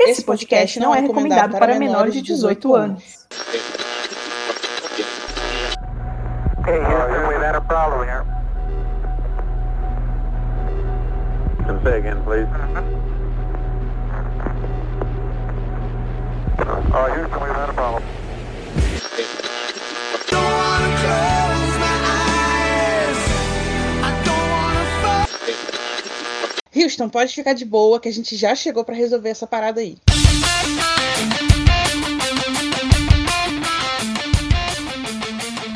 Esse podcast não é recomendado para menores de 18 anos. Say again, please. Uh, Houston, we've had a problem. Houston, pode ficar de boa que a gente já chegou para resolver essa parada aí.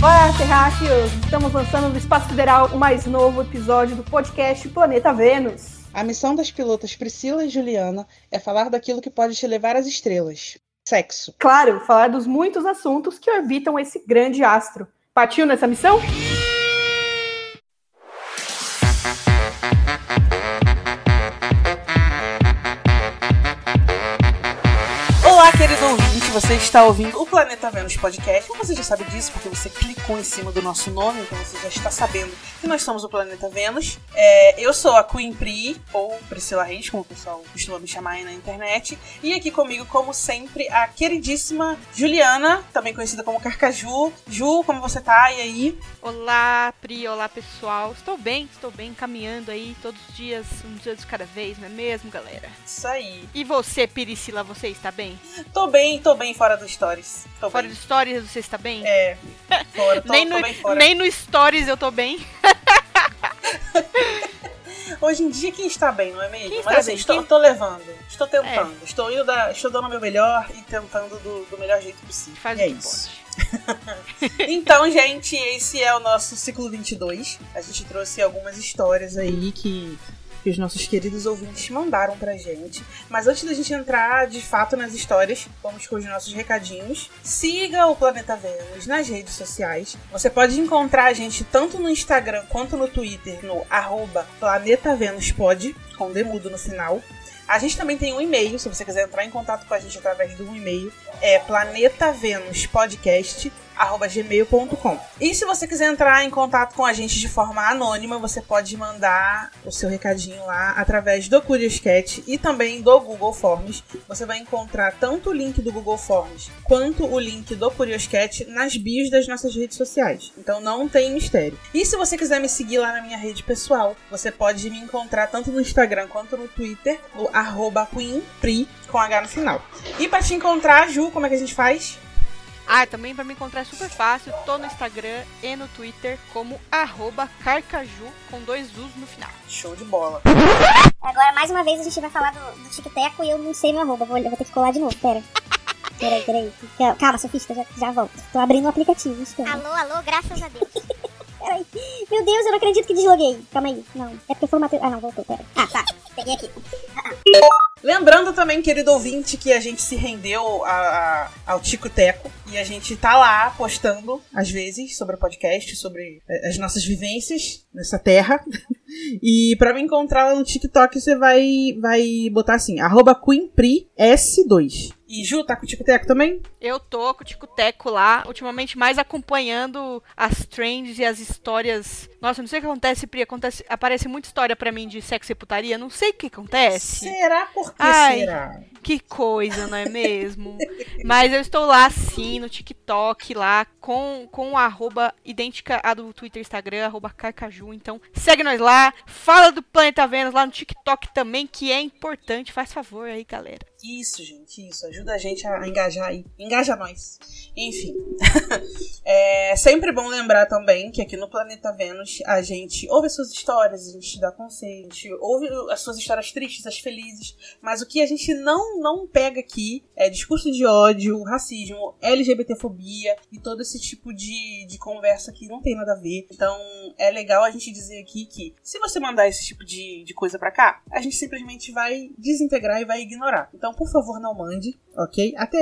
Olá, terráqueos! Estamos lançando no Espaço Sideral o mais novo episódio do podcast Planeta Vênus. A missão das pilotas Priscila e Juliana é falar daquilo que pode te levar às estrelas. Sexo. Claro, falar dos muitos assuntos que orbitam esse grande astro. Partiu nessa missão? Olá, você está ouvindo o Planeta Vênus Podcast. Você já sabe disso porque você clicou em cima do nosso nome, então você já está sabendo que nós somos o Planeta Vênus. É, eu sou a Queen Pri, ou Priscila Reis, como o pessoal costuma me chamar aí na internet. E aqui comigo, como sempre, a queridíssima Juliana, também conhecida como Carcaju. Ju, como você tá? E aí? Olá, Pri, olá pessoal. Estou bem, estou bem, caminhando aí todos os dias, um dia de cada vez, não é mesmo, galera? Isso aí. E você, Priscila, você está bem? Tô bem, tô bem fora do Stories. Tô fora bem. do Stories você está bem? É, fora, tô, nem, tô no, bem fora. nem no Stories eu tô bem. Hoje em dia quem está bem, não é mesmo? Quem Mas assim, bem? estou, Quem- É. tô levando, estou tentando, estou indo da, estou dando o meu melhor e tentando do, do melhor jeito possível. Faz E é isso. Então, gente, esse é o nosso ciclo 22. A gente trouxe algumas histórias aí que, que os nossos queridos ouvintes mandaram pra gente. Mas antes da gente entrar de fato nas histórias, vamos com os nossos recadinhos. Siga o Planeta Vênus nas redes sociais. Você pode encontrar a gente tanto no Instagram quanto no Twitter no arroba planetavenuspod, com demudo no final. A gente também tem um e-mail, se você quiser entrar em contato com a gente através de um e-mail, é planetavenuspodcast@gmail.com. E se você quiser entrar em contato com a gente de forma anônima, você pode mandar o seu recadinho lá através do Curious Cat e também do Google Forms. Você vai encontrar tanto o link do Google Forms quanto o link do Curious Cat nas bios das nossas redes sociais. Então não tem mistério. E se você quiser me seguir lá na minha rede pessoal, você pode me encontrar tanto no Instagram quanto no Twitter, no arroba com H no final. E pra te encontrar, Ju, como é que a gente faz? Ah, também pra me encontrar é super fácil, tô no Instagram e no Twitter como arroba carcaju com dois U's no final. Show de bola. Agora, mais uma vez, a gente vai falar do, do tic-teco e eu não sei meu arroba. Vou, eu vou ter que colar de novo, pera. Peraí, peraí. Calma, sofista, já, já volto. Tô abrindo o aplicativo, espera. Alô, alô, graças a Deus. Peraí. Meu Deus, eu não acredito que desloguei. Calma aí. Não, é porque formatei... Ah, não, voltou, pera. Ah, tá. Peguei aqui. Lembrando também, querido ouvinte, que a gente se rendeu a- a- ao Tico Teco e a gente tá lá postando, às vezes, sobre o podcast, sobre eh, as nossas vivências nessa terra. E pra me encontrar lá no TikTok, você vai, vai botar assim, arroba QueenPriS2. E Ju, tá com o Tico Teco também? Eu tô com o Tico-Teco lá, ultimamente mais acompanhando as trends e as histórias. Nossa, não sei o que acontece, Pri. Acontece, aparece muita história pra mim de sexo e putaria. Não sei o que acontece. Será? Por que Ai. será? Que coisa, não é mesmo? Mas eu estou lá sim, no TikTok, lá, com, com a arroba idêntica à do Twitter e Instagram, arroba carcaju. Então, segue nós lá. Fala do Planeta Vênus lá no TikTok também, que é importante. Faz favor aí, galera. Isso, gente, isso. Ajuda a gente a engajar aí. Engaja nós. Enfim. é sempre bom lembrar também que aqui no Planeta Vênus a gente ouve as suas histórias, a gente dá conselho, a gente ouve as suas histórias tristes, as felizes. Mas o que a gente não, não pega aqui é discurso de ódio, racismo, LGBTfobia e todo esse tipo de, de conversa que não tem nada a ver. Então é legal a gente dizer aqui que se você mandar esse tipo de, de coisa pra cá, a gente simplesmente vai desintegrar e vai ignorar. Então, por favor, não mande, ok? Até,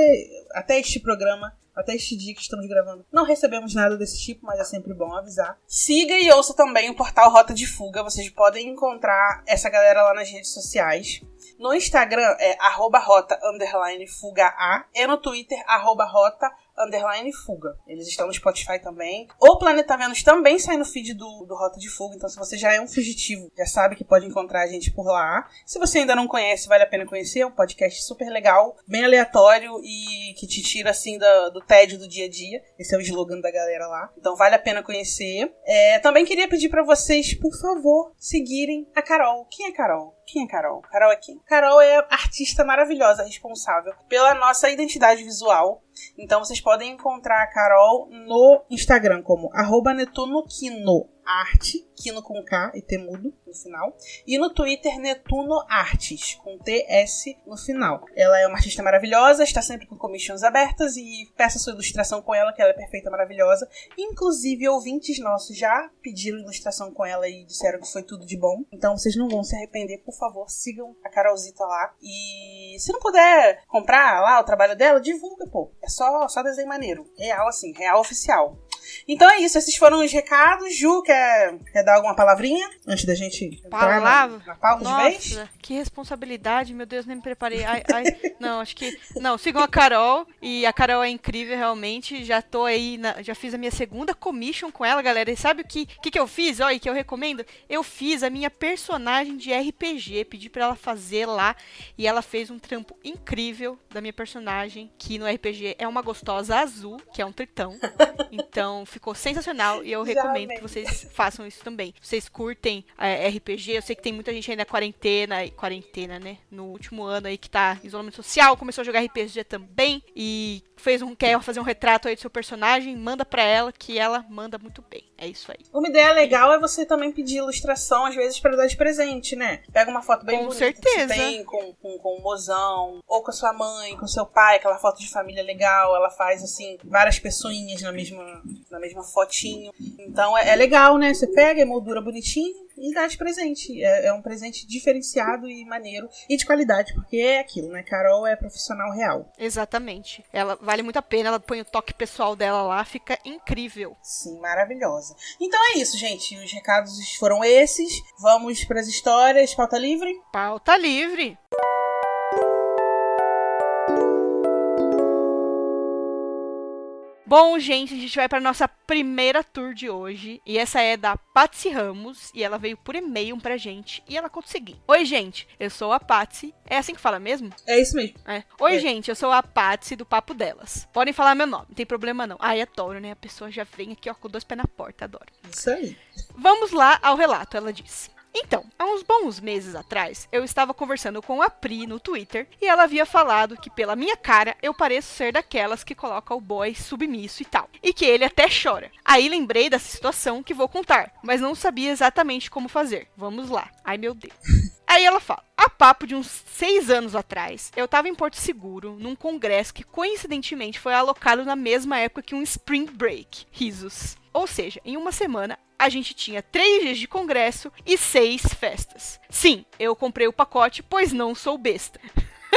até este programa. Até este dia que estamos gravando, não recebemos nada desse tipo, mas é sempre bom avisar. Siga e ouça também o portal Rota de Fuga. Vocês podem encontrar essa galera lá nas redes sociais. No Instagram é arroba rota underline fuga A e no Twitter arroba rota underline fuga. Eles estão no Spotify também. O Planeta Vênus também sai no feed do, do Rota de Fuga, então se você já é um fugitivo, já sabe que pode encontrar a gente por lá. Se você ainda não conhece, vale a pena conhecer. É um podcast super legal, bem aleatório e que te tira assim do, do tédio do dia a dia. Esse é o slogan da galera lá. Então vale a pena conhecer. É, também queria pedir para vocês, por favor, seguirem a Carol. Quem é Carol? Quem é Carol? Carol é quem? Carol é artista maravilhosa responsável pela nossa identidade visual. Então vocês podem encontrar a Carol no Instagram como arroba netunoquino arte, Kino com K e T mudo no final. E no Twitter, Netuno Artes, com TS no final. Ela é uma artista maravilhosa, está sempre com commissions abertas e peça sua ilustração com ela, que ela é perfeita, maravilhosa. Inclusive, ouvintes nossos já pediram ilustração com ela e disseram que foi tudo de bom. Então vocês não vão se arrepender, por favor, sigam a Carolzita lá. E se não puder comprar lá o trabalho dela, divulga, pô. É só, só desenho maneiro. Real, assim, real oficial. Então é isso, esses foram os recados. Ju, quer, quer dar alguma palavrinha antes da gente Palavra? na, na pauta de vez? Nossa, que responsabilidade, meu Deus, nem me preparei. Ai, ai, não, acho que. Não, sigam a Carol. E a Carol é incrível, realmente. Já tô aí, na- já fiz a minha segunda commission com ela, galera. E sabe o que, que, que eu fiz? Olha, que eu recomendo? Eu fiz a minha personagem de RPG. Pedi pra ela fazer lá. E ela fez um trampo incrível da minha personagem, que no RPG é uma gostosa azul, que é um tritão. Então ficou sensacional e eu Já recomendo que vocês façam isso também. Vocês curtem é, RPG, eu sei que tem muita gente ainda quarentena, quarentena, né? No último ano aí que tá em isolamento social, começou a jogar RPG também e fez um quer fazer um retrato aí do seu personagem, manda pra ela que ela manda muito bem. É isso aí. Uma ideia legal é você também pedir ilustração, às vezes, pra dar de presente, né? Pega uma foto bem Com bonita certeza. que você tem com, com, com o mozão, ou com a sua mãe, com o seu pai, aquela foto de família legal. Ela faz, assim, várias pessoinhas na mesma, na mesma fotinho. Então é, é legal, né? Você pega, emoldura bonitinho e dá de presente. É, é um presente diferenciado e maneiro e de qualidade, porque é aquilo, né? Carol é profissional real. Exatamente. Ela vale muito a pena, ela põe o toque pessoal dela lá, fica incrível. Sim, maravilhosa. Então é isso, gente. Os recados foram esses. Vamos pras histórias. Pauta livre? Pauta livre. Bom, gente, a gente vai para nossa primeira tour de hoje. E essa é da Patsy Ramos. E ela veio por e-mail pra gente. E ela conta o seguinte: Oi, gente, eu sou a Patsy. É assim que fala mesmo? É isso mesmo. É. Oi, É. gente, eu sou a Patsy do Papo Delas. Podem falar meu nome, não tem problema não. Ai, adoro, né? A pessoa já vem aqui, ó, com dois pés na porta, adoro. Isso aí. Vamos lá ao relato, ela disse. Então, há uns bons meses atrás, eu estava conversando com a Pri no Twitter e ela havia falado que, pela minha cara, eu pareço ser daquelas que coloca o boy submisso e tal. E que ele até chora. Aí lembrei dessa situação que vou contar, mas não sabia exatamente como fazer. Vamos lá. Ai meu Deus. Aí ela fala: a papo de uns seis anos atrás, eu tava em Porto Seguro, num congresso que coincidentemente foi alocado na mesma época que um Spring Break. Risos. Ou seja, em uma semana, a gente tinha três dias de congresso e seis festas. Sim, eu comprei o pacote, pois não sou besta.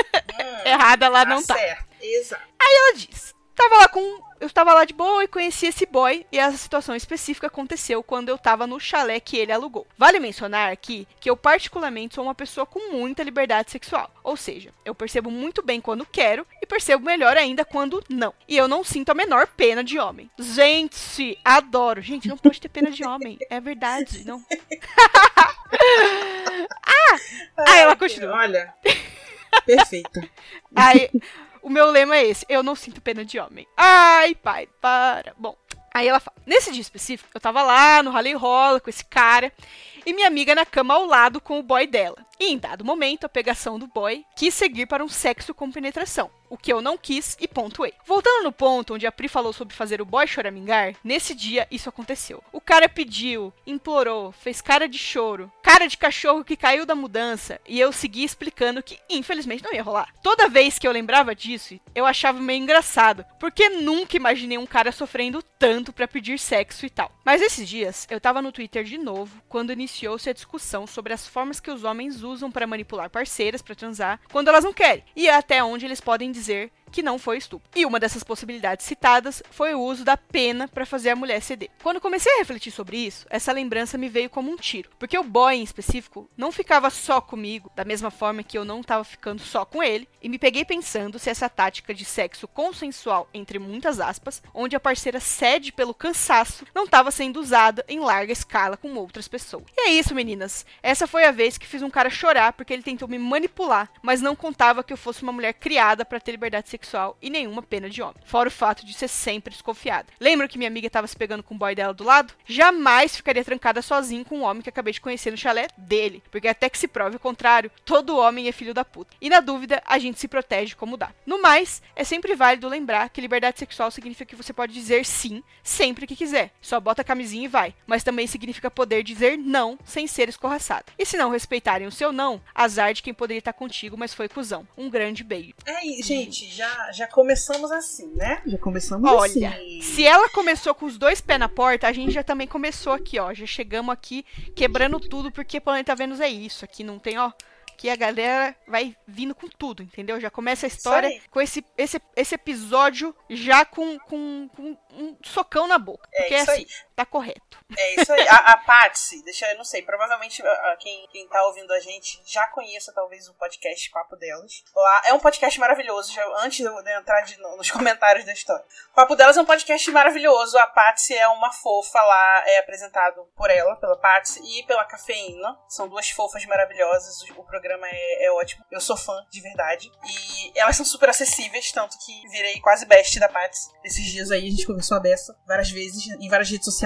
Errada lá não tá. certo. Exato. Ela diz: Tava lá com. Eu estava lá de boa e conheci esse boy, e essa situação específica aconteceu quando eu tava no chalé que ele alugou. Vale mencionar aqui que eu, particularmente, sou uma pessoa com muita liberdade sexual. Ou seja, eu percebo muito bem quando quero e percebo melhor ainda quando não. E eu não sinto a menor pena de homem. Gente, adoro. Gente, não pode ter pena de homem. É verdade, não. Aí ela continua. Olha. Perfeita. Aí, o meu lema é esse: eu não sinto pena de homem. Ai, pai, para. Bom, aí ela fala: nesse dia específico, eu tava lá no rally rola com esse cara e minha amiga na cama ao lado com o boy dela. E em dado momento, a pegação do boy quis seguir para um sexo com penetração, o que eu não quis e pontuei. Voltando no ponto onde a Pri falou sobre fazer o boy choramingar, nesse dia isso aconteceu. O cara pediu, implorou, fez cara de choro, cara de cachorro que caiu da mudança, e eu segui explicando que infelizmente não ia rolar. Toda vez que eu lembrava disso, eu achava meio engraçado, porque nunca imaginei um cara sofrendo tanto pra pedir sexo e tal. Mas esses dias, eu tava no Twitter de novo, quando iniciou-se a discussão sobre as formas que os homens usam pra manipular parceiras pra transar quando elas não querem, e até onde eles podem dizer que não foi estupro. E uma dessas possibilidades citadas foi o uso da pena para fazer a mulher ceder. Quando comecei a refletir sobre isso, essa lembrança me veio como um tiro, porque o boy em específico não ficava só comigo, da mesma forma que eu não estava ficando só com ele, e me peguei pensando se essa tática de sexo consensual, entre muitas aspas, onde a parceira cede pelo cansaço, não estava sendo usada em larga escala com outras pessoas. E é isso, meninas. Essa foi a vez que fiz um cara chorar porque ele tentou me manipular, mas não contava que eu fosse uma mulher criada para ter liberdade sexual e nenhuma pena de homem. Fora o fato de ser sempre desconfiada. Lembra que minha amiga estava se pegando com o boy dela do lado? Jamais ficaria trancada sozinho com um homem que acabei de conhecer no chalé dele, porque até que se prove o contrário, todo homem é filho da puta. E na dúvida, a gente se protege como dá. No mais, é sempre válido lembrar que liberdade sexual significa que você pode dizer sim sempre que quiser. Só bota a camisinha e vai. Mas também significa poder dizer não sem ser escorraçado. E se não respeitarem o seu não, azar de quem poderia estar contigo, mas foi cuzão. Um grande beijo. É, gente, já, já começamos assim, né? Já começamos Olha, assim. se ela começou com os dois pés na porta, a gente já também começou aqui, ó. Já chegamos aqui quebrando tudo, porque Planeta Vênus é isso. Aqui não tem, ó. Que a galera vai vindo com tudo, entendeu? Já começa a história com esse, esse, esse episódio já com, com, com um socão na boca. É porque isso assim, aí. Tá correto. É isso aí. A, a Patsy, deixa eu não sei, provavelmente quem, quem tá ouvindo a gente já conheça talvez o podcast Papo Delas. Lá é um podcast maravilhoso, já, antes de eu entrar de- no- nos comentários da história. O Papo Delas é um podcast maravilhoso. A Patsy é uma fofa lá, é apresentado por ela, pela Patsy e pela Cafeína. São duas fofas maravilhosas. O, o programa é, é ótimo. Eu sou fã, de verdade. E elas são super acessíveis, tanto que virei quase best da Patsy. Esses dias aí a gente conversou a beça várias vezes em várias redes sociais.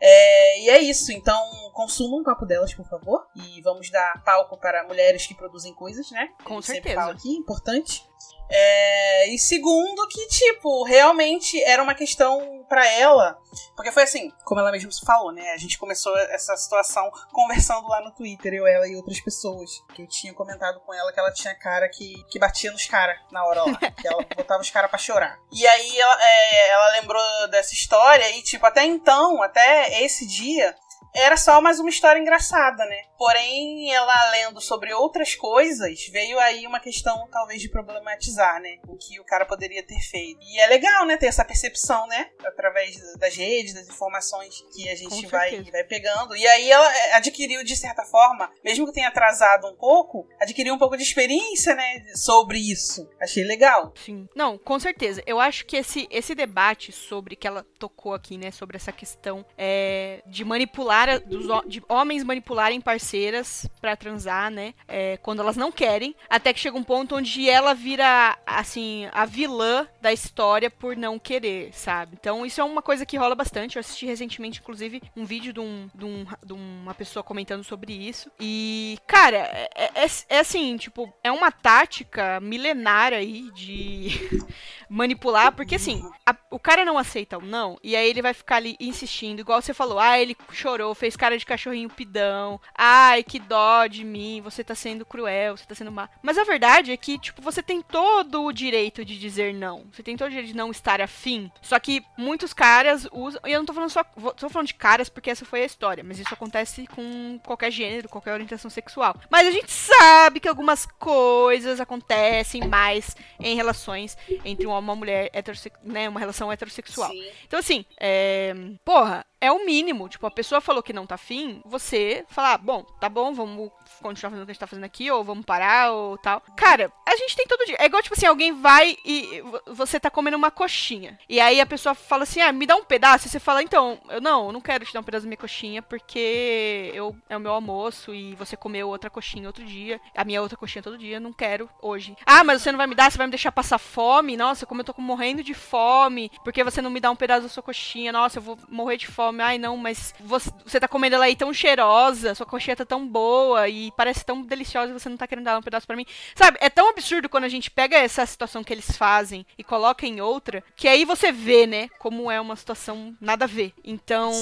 É, e é isso, então consumam o papo delas, por favor. E vamos dar palco para mulheres que produzem coisas, né? Com certeza. aqui, importante. É, e segundo, que, tipo, realmente era uma questão pra ela. Porque foi assim, como ela mesma falou, né? A gente começou essa situação conversando lá no Twitter, eu, ela e outras pessoas. Que eu tinha comentado com ela que ela tinha cara que, que batia nos caras na hora lá. que ela botava os caras pra chorar. E aí ela, é, ela lembrou dessa história e, tipo, até então, até esse dia, era só mais uma história engraçada, né? Porém, ela lendo sobre outras coisas, veio aí uma questão talvez de problematizar, né? O que o cara poderia ter feito. E é legal, né, ter essa percepção, né? Através das redes, das informações que a gente vai, vai pegando. E aí ela é, adquiriu, de certa forma, mesmo que tenha atrasado um pouco, adquiriu um pouco de experiência, né? Sobre isso. Achei legal. Sim. Não, com certeza. Eu acho que esse, esse debate sobre que ela tocou aqui, né, sobre essa questão é, de manipular, dos, de homens manipularem parceiras pra transar, né, é, quando elas não querem, até que chega um ponto onde ela vira, assim, a vilã da história por não querer, sabe? Então isso é uma coisa que rola bastante. Eu assisti recentemente, inclusive, um vídeo de, um, de, um- de uma pessoa comentando sobre isso. E, cara, é, é- é assim, tipo, é uma tática milenar aí de manipular, porque assim, a- o cara não aceita o não, e aí ele vai ficar ali insistindo, igual você falou, ah, ele chorou, fez cara de cachorrinho pidão, ai, que dó de mim, você tá sendo cruel, você tá sendo má. Mas a verdade é que, tipo, você tem todo o direito de dizer não, você tem todo o direito de não estar afim, só que muitos caras usam, e eu não tô falando só, tô falando de caras porque essa foi a história, mas isso acontece com qualquer gênero, qualquer orientação sexual. Mas a gente sabe que algumas coisas acontecem mais em relações entre um homem e uma mulher heterossexual, né, uma relação heterossexual. Sim. Então, assim, é... porra, é o mínimo. Tipo, a pessoa falou que não tá afim, você falar, bom, tá bom, vamos continuar fazendo o que a gente tá fazendo aqui, ou vamos parar, ou tal. Cara, a gente tem todo dia. É igual, tipo assim, alguém vai e vo- você tá comendo uma coxinha. E aí a pessoa fala assim, ah, me dá um pedaço. E você fala, então, eu não, eu não quero te dar um pedaço da minha coxinha, porque eu, é o meu almoço e você comeu outra coxinha outro dia. A minha outra coxinha todo dia, não quero hoje. Ah, mas você não vai me dar, você vai me deixar passar fome? Nossa, como eu tô morrendo de fome, porque você não me dá um pedaço da sua coxinha? Nossa, eu vou morrer de fome. Ai, não, mas você, você tá comendo ela aí tão cheirosa, sua coxinha tá tão boa e parece tão deliciosa e você não tá querendo dar um pedaço pra mim. Sabe, é tão absurdo quando a gente pega essa situação que eles fazem e coloca em outra, que aí você vê, né, como é uma situação nada a ver. Então,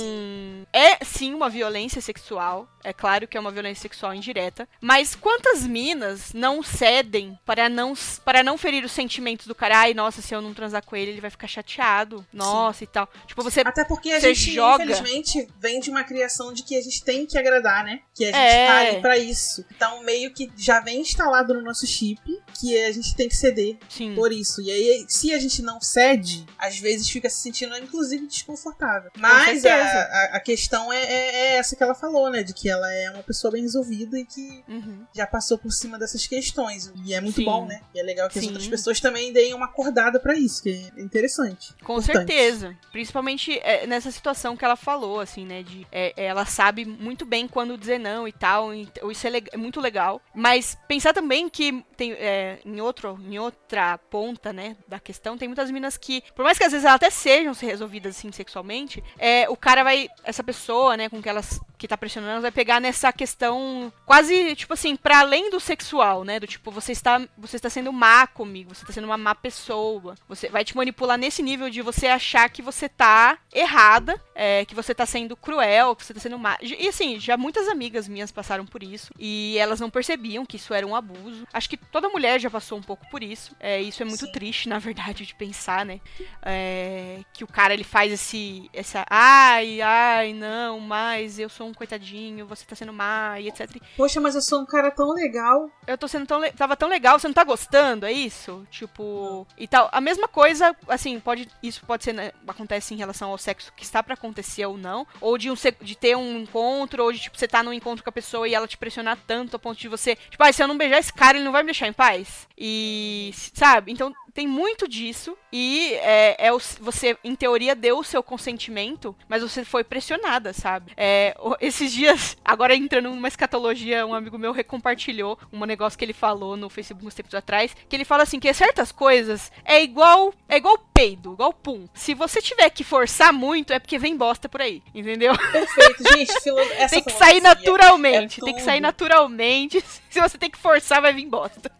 é sim uma violência sexual. É claro que é uma violência sexual indireta. Mas quantas minas não cedem para não, para não ferir os sentimentos do cara? Ai, nossa, se eu não transar com ele, ele vai ficar chateado. Nossa, e tal. Tipo, você. Até porque a gente, joga. Infelizmente, vem de uma criação de que a gente tem que agradar, né? Que a gente É. tá ali pra isso. Então, meio que já vem instalado no nosso chip que a gente tem que ceder Sim. por isso. E aí, se a gente não cede, às vezes fica se sentindo, inclusive, desconfortável. Mas a, a, a questão é, é- é essa que ela falou, né? De que ela é uma pessoa bem resolvida e que Uhum. já passou por cima dessas questões. E é muito Sim. bom, né? E é legal que as Sim. outras pessoas também deem uma acordada pra isso, que é interessante. Com Importante. certeza. Principalmente é, nessa situação que ela falou, assim, né? De é, ela sabe muito bem quando dizer não e tal. e- isso é, é muito legal. Mas pensar também que tem é, em, outro, em outra ponta, né, da questão, tem muitas minas que, por mais que às vezes elas até sejam se resolvidas assim sexualmente, é, o cara vai. Essa pessoa, né, com que elas que tá pressionando, vai pegar nessa questão quase, tipo assim, pra além do sexual, né? Do tipo, você está, você está sendo má comigo, você está sendo uma má pessoa. Você vai te manipular nesse nível de você achar que você tá errada, é, que você tá sendo cruel, que você tá sendo má. E assim, já muitas amigas minhas passaram por isso e elas não percebiam que isso era um abuso. Acho que toda mulher já passou um pouco por isso. É, isso é muito Sim. triste, na verdade, de pensar, né? É, que o cara ele faz esse essa ai ai não mas eu sou um coitadinho você tá sendo má e etc Poxa, mas eu sou um cara tão legal. eu tô sendo tão le- tava tão legal você não tá gostando é isso? Tipo e tal a mesma coisa assim pode isso pode ser né, acontece em relação ao sexo que está pra acontecer ou não ou de um de ter um encontro ou de tipo você tá num encontro com a pessoa e ela te pressionar tanto a ponto de você tipo ah, se eu não beijar esse cara ele não vai me deixar em paz? E sabe? Então tem muito disso e é, é o- você, em teoria, deu o seu consentimento, mas você foi pressionada, sabe? É, esses dias, agora entrando numa escatologia, um amigo meu recompartilhou um negócio que ele falou no Facebook uns tempos atrás, que ele fala assim, que certas coisas é igual é igual peido, igual pum. Se você tiver que forçar muito, é porque vem bosta por aí, entendeu? Perfeito, gente. Filo... Tem que sair filosofia naturalmente, é tem que sair naturalmente. Se você tem que forçar, vai vir bosta.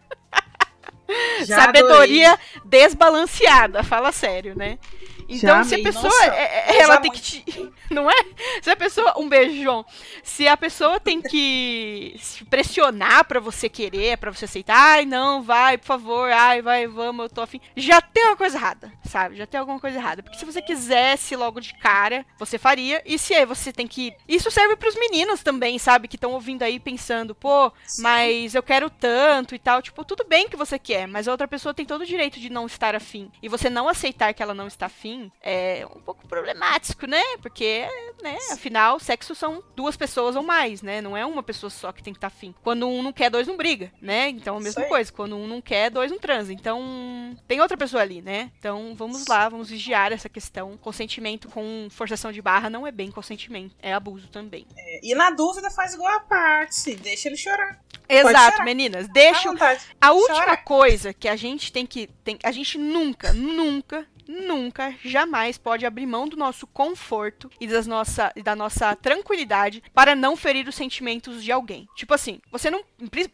Sabedoria desbalanceada, fala sério, né? Então, Já se a pessoa. nossa, é- é- ela tem que te. Não é? Se a pessoa. Um beijão. Se a pessoa tem que se pressionar pra você querer, pra você aceitar, ai, não, vai, por favor, ai, vai, vamos, eu tô afim. Já tem uma coisa errada, sabe? Já tem alguma coisa errada. Porque se você quisesse logo de cara, você faria. E se aí você tem que. Isso serve pros meninos também, sabe? Que estão ouvindo aí pensando, pô, Sim. mas eu quero tanto e tal. Tipo, tudo bem que você quer, mas a outra pessoa tem todo o direito de não estar afim. E você não aceitar que ela não está afim é um pouco problemático, né? Porque, né, afinal, sexo são duas pessoas ou mais, né? Não é uma pessoa só que tem que estar afim. Quando um não quer, dois não briga, né? Então, a mesma coisa. Quando um não quer, dois não transa. Então, tem outra pessoa ali, né? Então, vamos lá, vamos vigiar essa questão. Consentimento com forçação de barra não é bem consentimento, é abuso também. E na dúvida, faz igual a Patsy. Deixa ele chorar. Exato, meninas. Deixa. A última Chora. coisa que a gente tem que. Tem, a gente nunca, nunca, nunca, jamais pode abrir mão do nosso conforto e, das nossa, e da nossa tranquilidade para não ferir os sentimentos de alguém. Tipo assim, você não.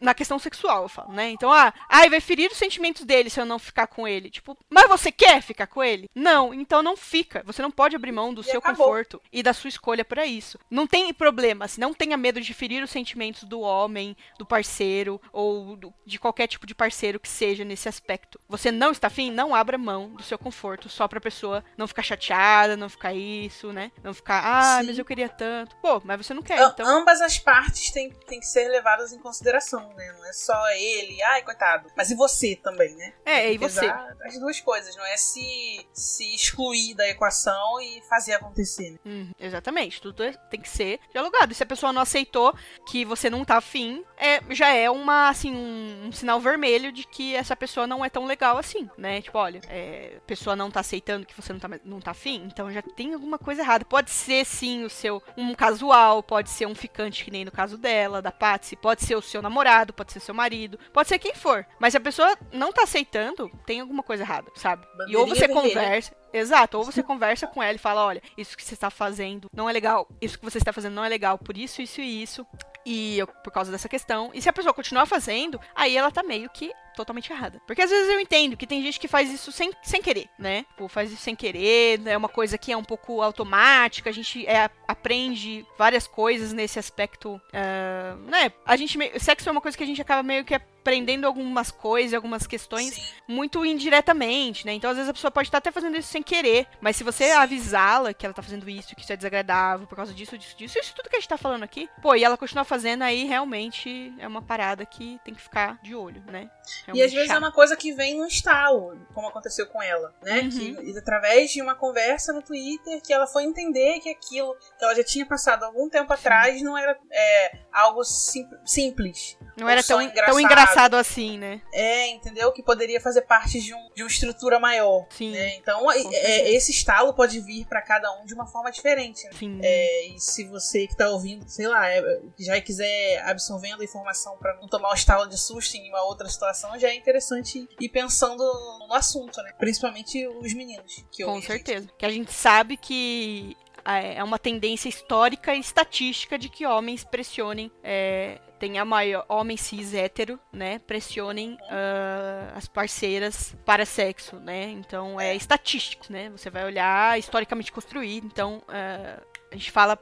Na questão sexual, eu falo, né? Então, ah, ai, vai ferir os sentimentos dele se eu não ficar com ele. Tipo, mas você quer ficar com ele? Não, então não fica. Você não pode abrir mão do E seu acabou. conforto e da sua escolha para isso. Não tem problema, se não tenha medo de ferir os sentimentos do homem, do parceiro ou do- de qualquer tipo de parceiro que seja nesse aspecto. Você não está afim, não abra mão do seu conforto só pra pessoa não ficar chateada, não ficar isso, né? Não ficar, ah, Sim. mas eu queria tanto. Pô, mas você não quer, então. Ambas as partes têm, têm que ser levadas em consideração, né? Não é só ele, ai, coitado. Mas e você também, né? É, e você? As duas coisas, não é se, se excluir da equação e fazer acontecer, né? Uhum, exatamente, tudo é- tem que ser dialogado. E se a pessoa não aceitou que você não tá afim, é, já é uma, assim, um, um sinal vermelho de que essa pessoa não é tão legal assim, né? Tipo, olha, é, a pessoa não tá aceitando que você não tá, não tá afim, então já tem alguma coisa errada. Pode ser, sim, o seu, um casual, pode ser um ficante que nem no caso dela, da Patsy, pode ser o seu namorado, pode ser seu marido, pode ser quem for. Mas se a pessoa não tá aceitando, tem alguma coisa errada, sabe? E ou Bandeirinha você vermelha. conversa, Exato, ou você conversa com ela e fala, olha, isso que você está fazendo não é legal, isso que você está fazendo não é legal, por isso, isso e isso, e eu- por causa dessa questão. E se a pessoa continuar fazendo, aí ela tá meio que totalmente errada. Porque às vezes eu entendo que tem gente que faz isso sem, sem querer, né? Tipo, faz isso sem querer, é uma coisa que é um pouco automática, a gente é, aprende várias coisas nesse aspecto, ah, né? A gente, sexo é uma coisa que a gente acaba meio que aprendendo algumas coisas, algumas questões Sim. muito indiretamente, né? Então, às vezes, a pessoa pode estar até fazendo isso sem querer. Mas se você avisá-la que ela tá fazendo isso, que isso é desagradável por causa disso, disso, disso, isso tudo que a gente tá falando aqui, pô, e ela continuar fazendo, aí realmente é uma parada que tem que ficar de olho, né? E às Realmente vezes é chato. uma coisa que vem no estalo, como aconteceu com ela, né? Uhum. Que através de uma conversa no Twitter que ela foi entender que aquilo que ela já tinha passado algum tempo atrás não era é, algo sim- simples. Não era tão engraçado. tão engraçado assim, né? É, entendeu? Que poderia fazer parte de, um, de uma estrutura maior. Sim, né? Então, é- é, esse estalo pode vir pra cada um de uma forma diferente. né? sim. É, e se você que tá ouvindo, sei lá, é, já quiser absorvendo a informação pra não tomar um estalo de susto em uma outra situação, já é interessante ir pensando no assunto, né? Principalmente os meninos. Que Com ouvem a gente. certeza. Que a gente sabe que é é uma tendência histórica e estatística de que homens pressionem, é, tenha maior, homens cis hétero, né, pressionem ah, as parceiras para sexo, né? Então é estatístico, né? Você vai olhar historicamente construído, então ah, a gente fala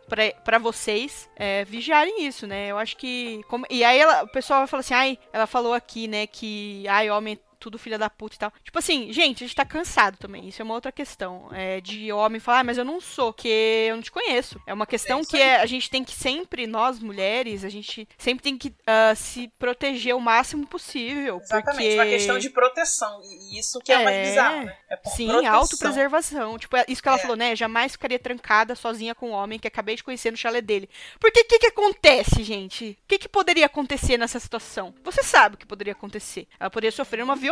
pra vocês é, vigiarem isso, né? Eu acho que. como- e aí ela- o pessoal vai falar assim, ai, ela falou aqui, né, que ai, é tudo filha da puta e tal. Tipo assim, gente, a gente tá cansado também. Isso é uma outra questão. É, de homem falar, ah, mas eu não sou, porque eu não te conheço. É uma questão É que é- a gente tem que sempre, nós mulheres, a gente sempre tem que ah, se proteger o máximo possível. Exatamente, porque... uma questão de proteção. E isso que é, o mais É. bizarro, né? É por Sim, proteção. autopreservação. Tipo, é isso que ela É. falou, né? Jamais ficaria trancada sozinha com um homem que acabei de conhecer no chalé dele. Porque o que, que acontece, gente? O que, que poderia acontecer nessa situação? Você sabe o que poderia acontecer. Ela poderia sofrer uma violência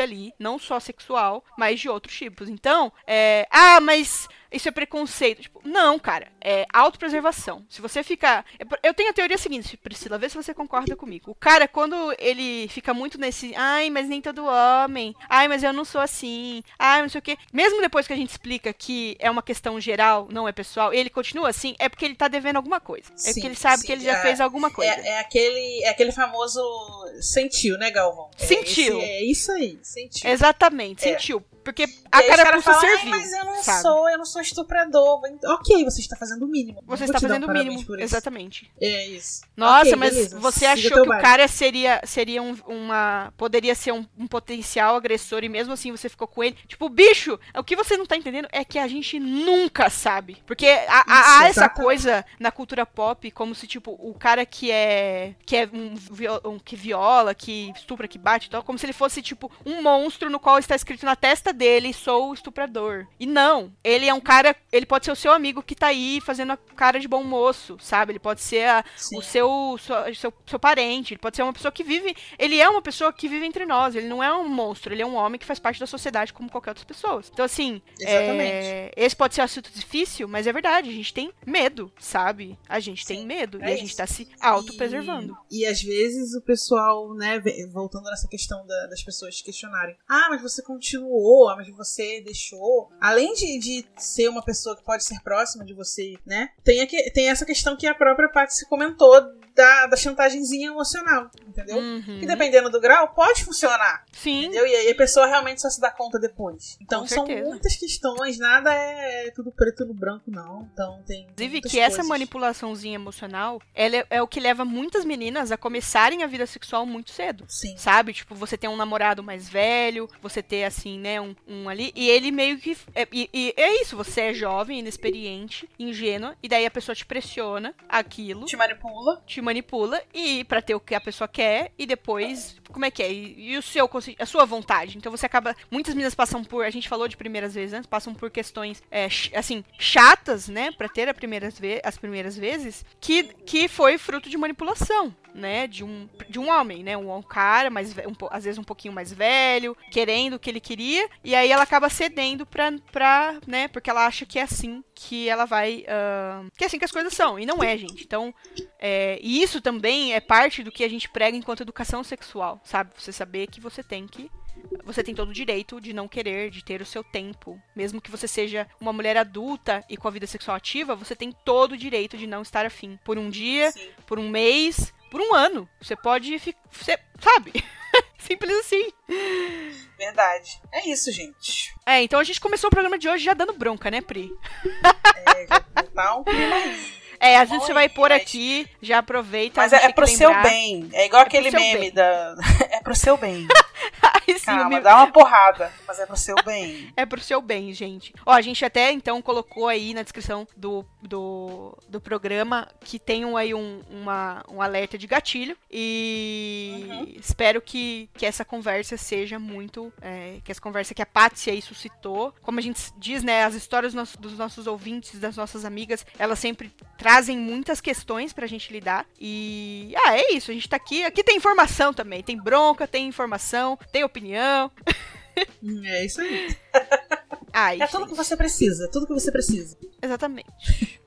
ali, não só sexual, mas de outros tipos. Então, é. Ah, mas isso é preconceito. Tipo, não, cara. É autopreservação. Se você fica. Eu tenho a teoria seguinte, Priscila, vê se você concorda comigo. O cara, quando ele fica muito nesse. Ai, mas nem todo homem. Ai, mas eu não sou assim. Ai, não sei o quê. Mesmo depois que a gente explica que é uma questão geral, não é pessoal, ele continua assim, é porque ele tá devendo alguma coisa. é Sim, porque ele sabe sim, que ele já é- fez alguma coisa. É, é aquele, é aquele famoso sentiu, né, Galvão? É Sentiu. esse- É, isso aí, sentiu. Exatamente, É. sentiu. Porque a carapuça "Ai, serviu. mas eu não sabe? sou, eu não sou estuprador. Ok, você está fazendo o mínimo. Você está dar um fazendo o mínimo. Exatamente. É isso. Nossa, Ok, mas beleza, você siga achou que o baile. cara seria, seria um- uma. Poderia ser um, um potencial agressor e mesmo assim você ficou com ele. Tipo, bicho, o que você não tá entendendo é que a gente nunca sabe. Porque há, há- há Isso, essa exatamente. coisa na cultura pop, como se, tipo, o cara que é. que é um, um- que viola, que estupra, que bate e tal, como se ele fosse, tipo, um monstro no qual está escrito na testa dele, sou o estuprador. E não, ele é um cara. Ele pode ser o seu amigo que tá aí fazendo a cara de bom moço, sabe? Ele pode ser a, o seu, seu, seu, seu parente, ele pode ser uma pessoa que vive. Ele é uma pessoa que vive entre nós, ele não é um monstro, ele é um homem que faz parte da sociedade como qualquer outra pessoa. Então, assim, é, esse pode ser um assunto difícil, mas é verdade, a gente tem medo, sabe? A gente tem Sim, medo é e a gente isso. tá se autopreservando. E, e às vezes o pessoal, né, voltando nessa questão da- das pessoas questionarem: ah, mas você continuou, ah, mas você deixou. Além de, de ser uma pessoa que pode ser próxima de você, né, tem, aqui, tem essa questão que a própria Patsy comentou da, da chantagemzinha emocional, entendeu? Uhum. E dependendo do grau, pode funcionar. Sim, Entendeu? E aí a pessoa realmente só se dá conta depois. Então Com são certeza. muitas questões, nada é tudo preto no branco, não. Então tem. Inclusive, que essa coisas. manipulaçãozinha emocional, ela é, é o que leva muitas meninas a começarem a vida sexual muito cedo. Sim. Sabe? Tipo, você ter um namorado mais velho, você ter, assim, né, um, um ali. E ele meio que. É, e, e é isso, você é jovem, inexperiente, ingênua, e daí a pessoa te pressiona aquilo, Te manipula. te manipula, e pra ter o que a pessoa quer, e depois. Como é que é? E, e o seu, a sua vontade. Então você acaba. Muitas meninas passam por. A gente falou de primeiras vezes antes, passam por questões, é, assim, chatas, né, pra ter a primeiras as primeiras vezes, que, que foi fruto de manipulação né, de um, de um homem, né, um, um cara, mais, um, às vezes um pouquinho mais velho, querendo o que ele queria, e aí ela acaba cedendo pra, pra né, porque ela acha que é assim que ela vai, ah, que é assim que as coisas são, e não é, gente. Então, é, e isso também é parte do que a gente prega enquanto educação sexual, sabe? Você saber que você tem que você tem todo o direito de não querer, de ter o seu tempo. Mesmo que você seja uma mulher adulta e com a vida sexual ativa, você tem todo o direito de não estar afim. Por um dia, Sim. por um mês, por um ano. Você pode ficar. Sabe? Simples assim. Verdade. É isso, gente. É, então a gente começou o programa de hoje já dando bronca, né, Pri? É, já tá um clima aí. É, vezes você vai pôr mas- aqui, já aproveita. Mas a é, gente é pro seu bem. É igual aquele seu meme bem. da. É pro seu bem. Ai, esse Calma, ciúme dá uma porrada, mas é pro seu bem. é pro seu bem, gente. Ó, a gente até então colocou aí na descrição do, do, do programa que tem um, aí um, uma, um alerta de gatilho. E Uhum. espero que, que essa conversa seja muito. é, que essa conversa que a Patsy aí suscitou. Como a gente diz, né? As histórias dos nossos- dos nossos ouvintes, das nossas amigas, elas sempre trazem muitas questões pra gente lidar. E. Ah, é isso. A gente tá aqui. Aqui tem informação também. Tem bronca, tem informação, tem opinião. Hum, É isso aí. Ai, É tudo que você precisa, tudo que você precisa. Exatamente.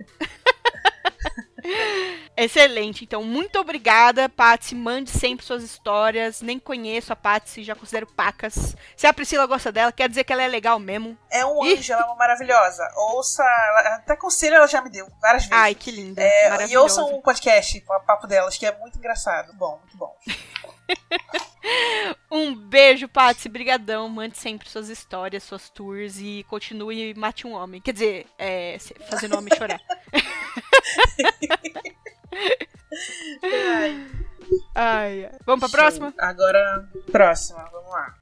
Excelente, então muito obrigada, Patsy. Mande sempre suas histórias. Nem conheço a Patsy, já considero pacas. Se a Priscila gosta dela, quer dizer que ela é legal mesmo. É um anjo, ela é uma maravilhosa. Ouça, ela- até conselho ela já me deu várias vezes. Ai, que linda. É, e maravilhosa. ouçam o podcast, o papo delas, que é muito engraçado. Bom, muito bom. Um beijo, Patsy. Brigadão. Mande sempre suas histórias, suas tours e continue mate um homem. Quer dizer, é, fazendo o homem chorar. Ai, Ai. Vamos pra show. próxima? Agora, próxima, vamos lá.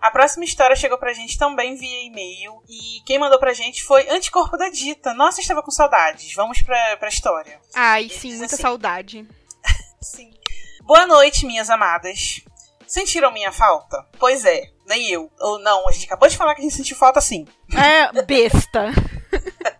A próxima história chegou pra gente também via e-mail. E quem mandou pra gente foi Anticorpo da Dita. Nossa, estava com saudades. Vamos pra, pra história. Ai, sim, muita assim. saudade. Sim. Boa noite, minhas amadas. Sentiram minha falta? Pois é, nem eu. Ou não, a gente acabou de falar que a gente sentiu falta sim. É, besta.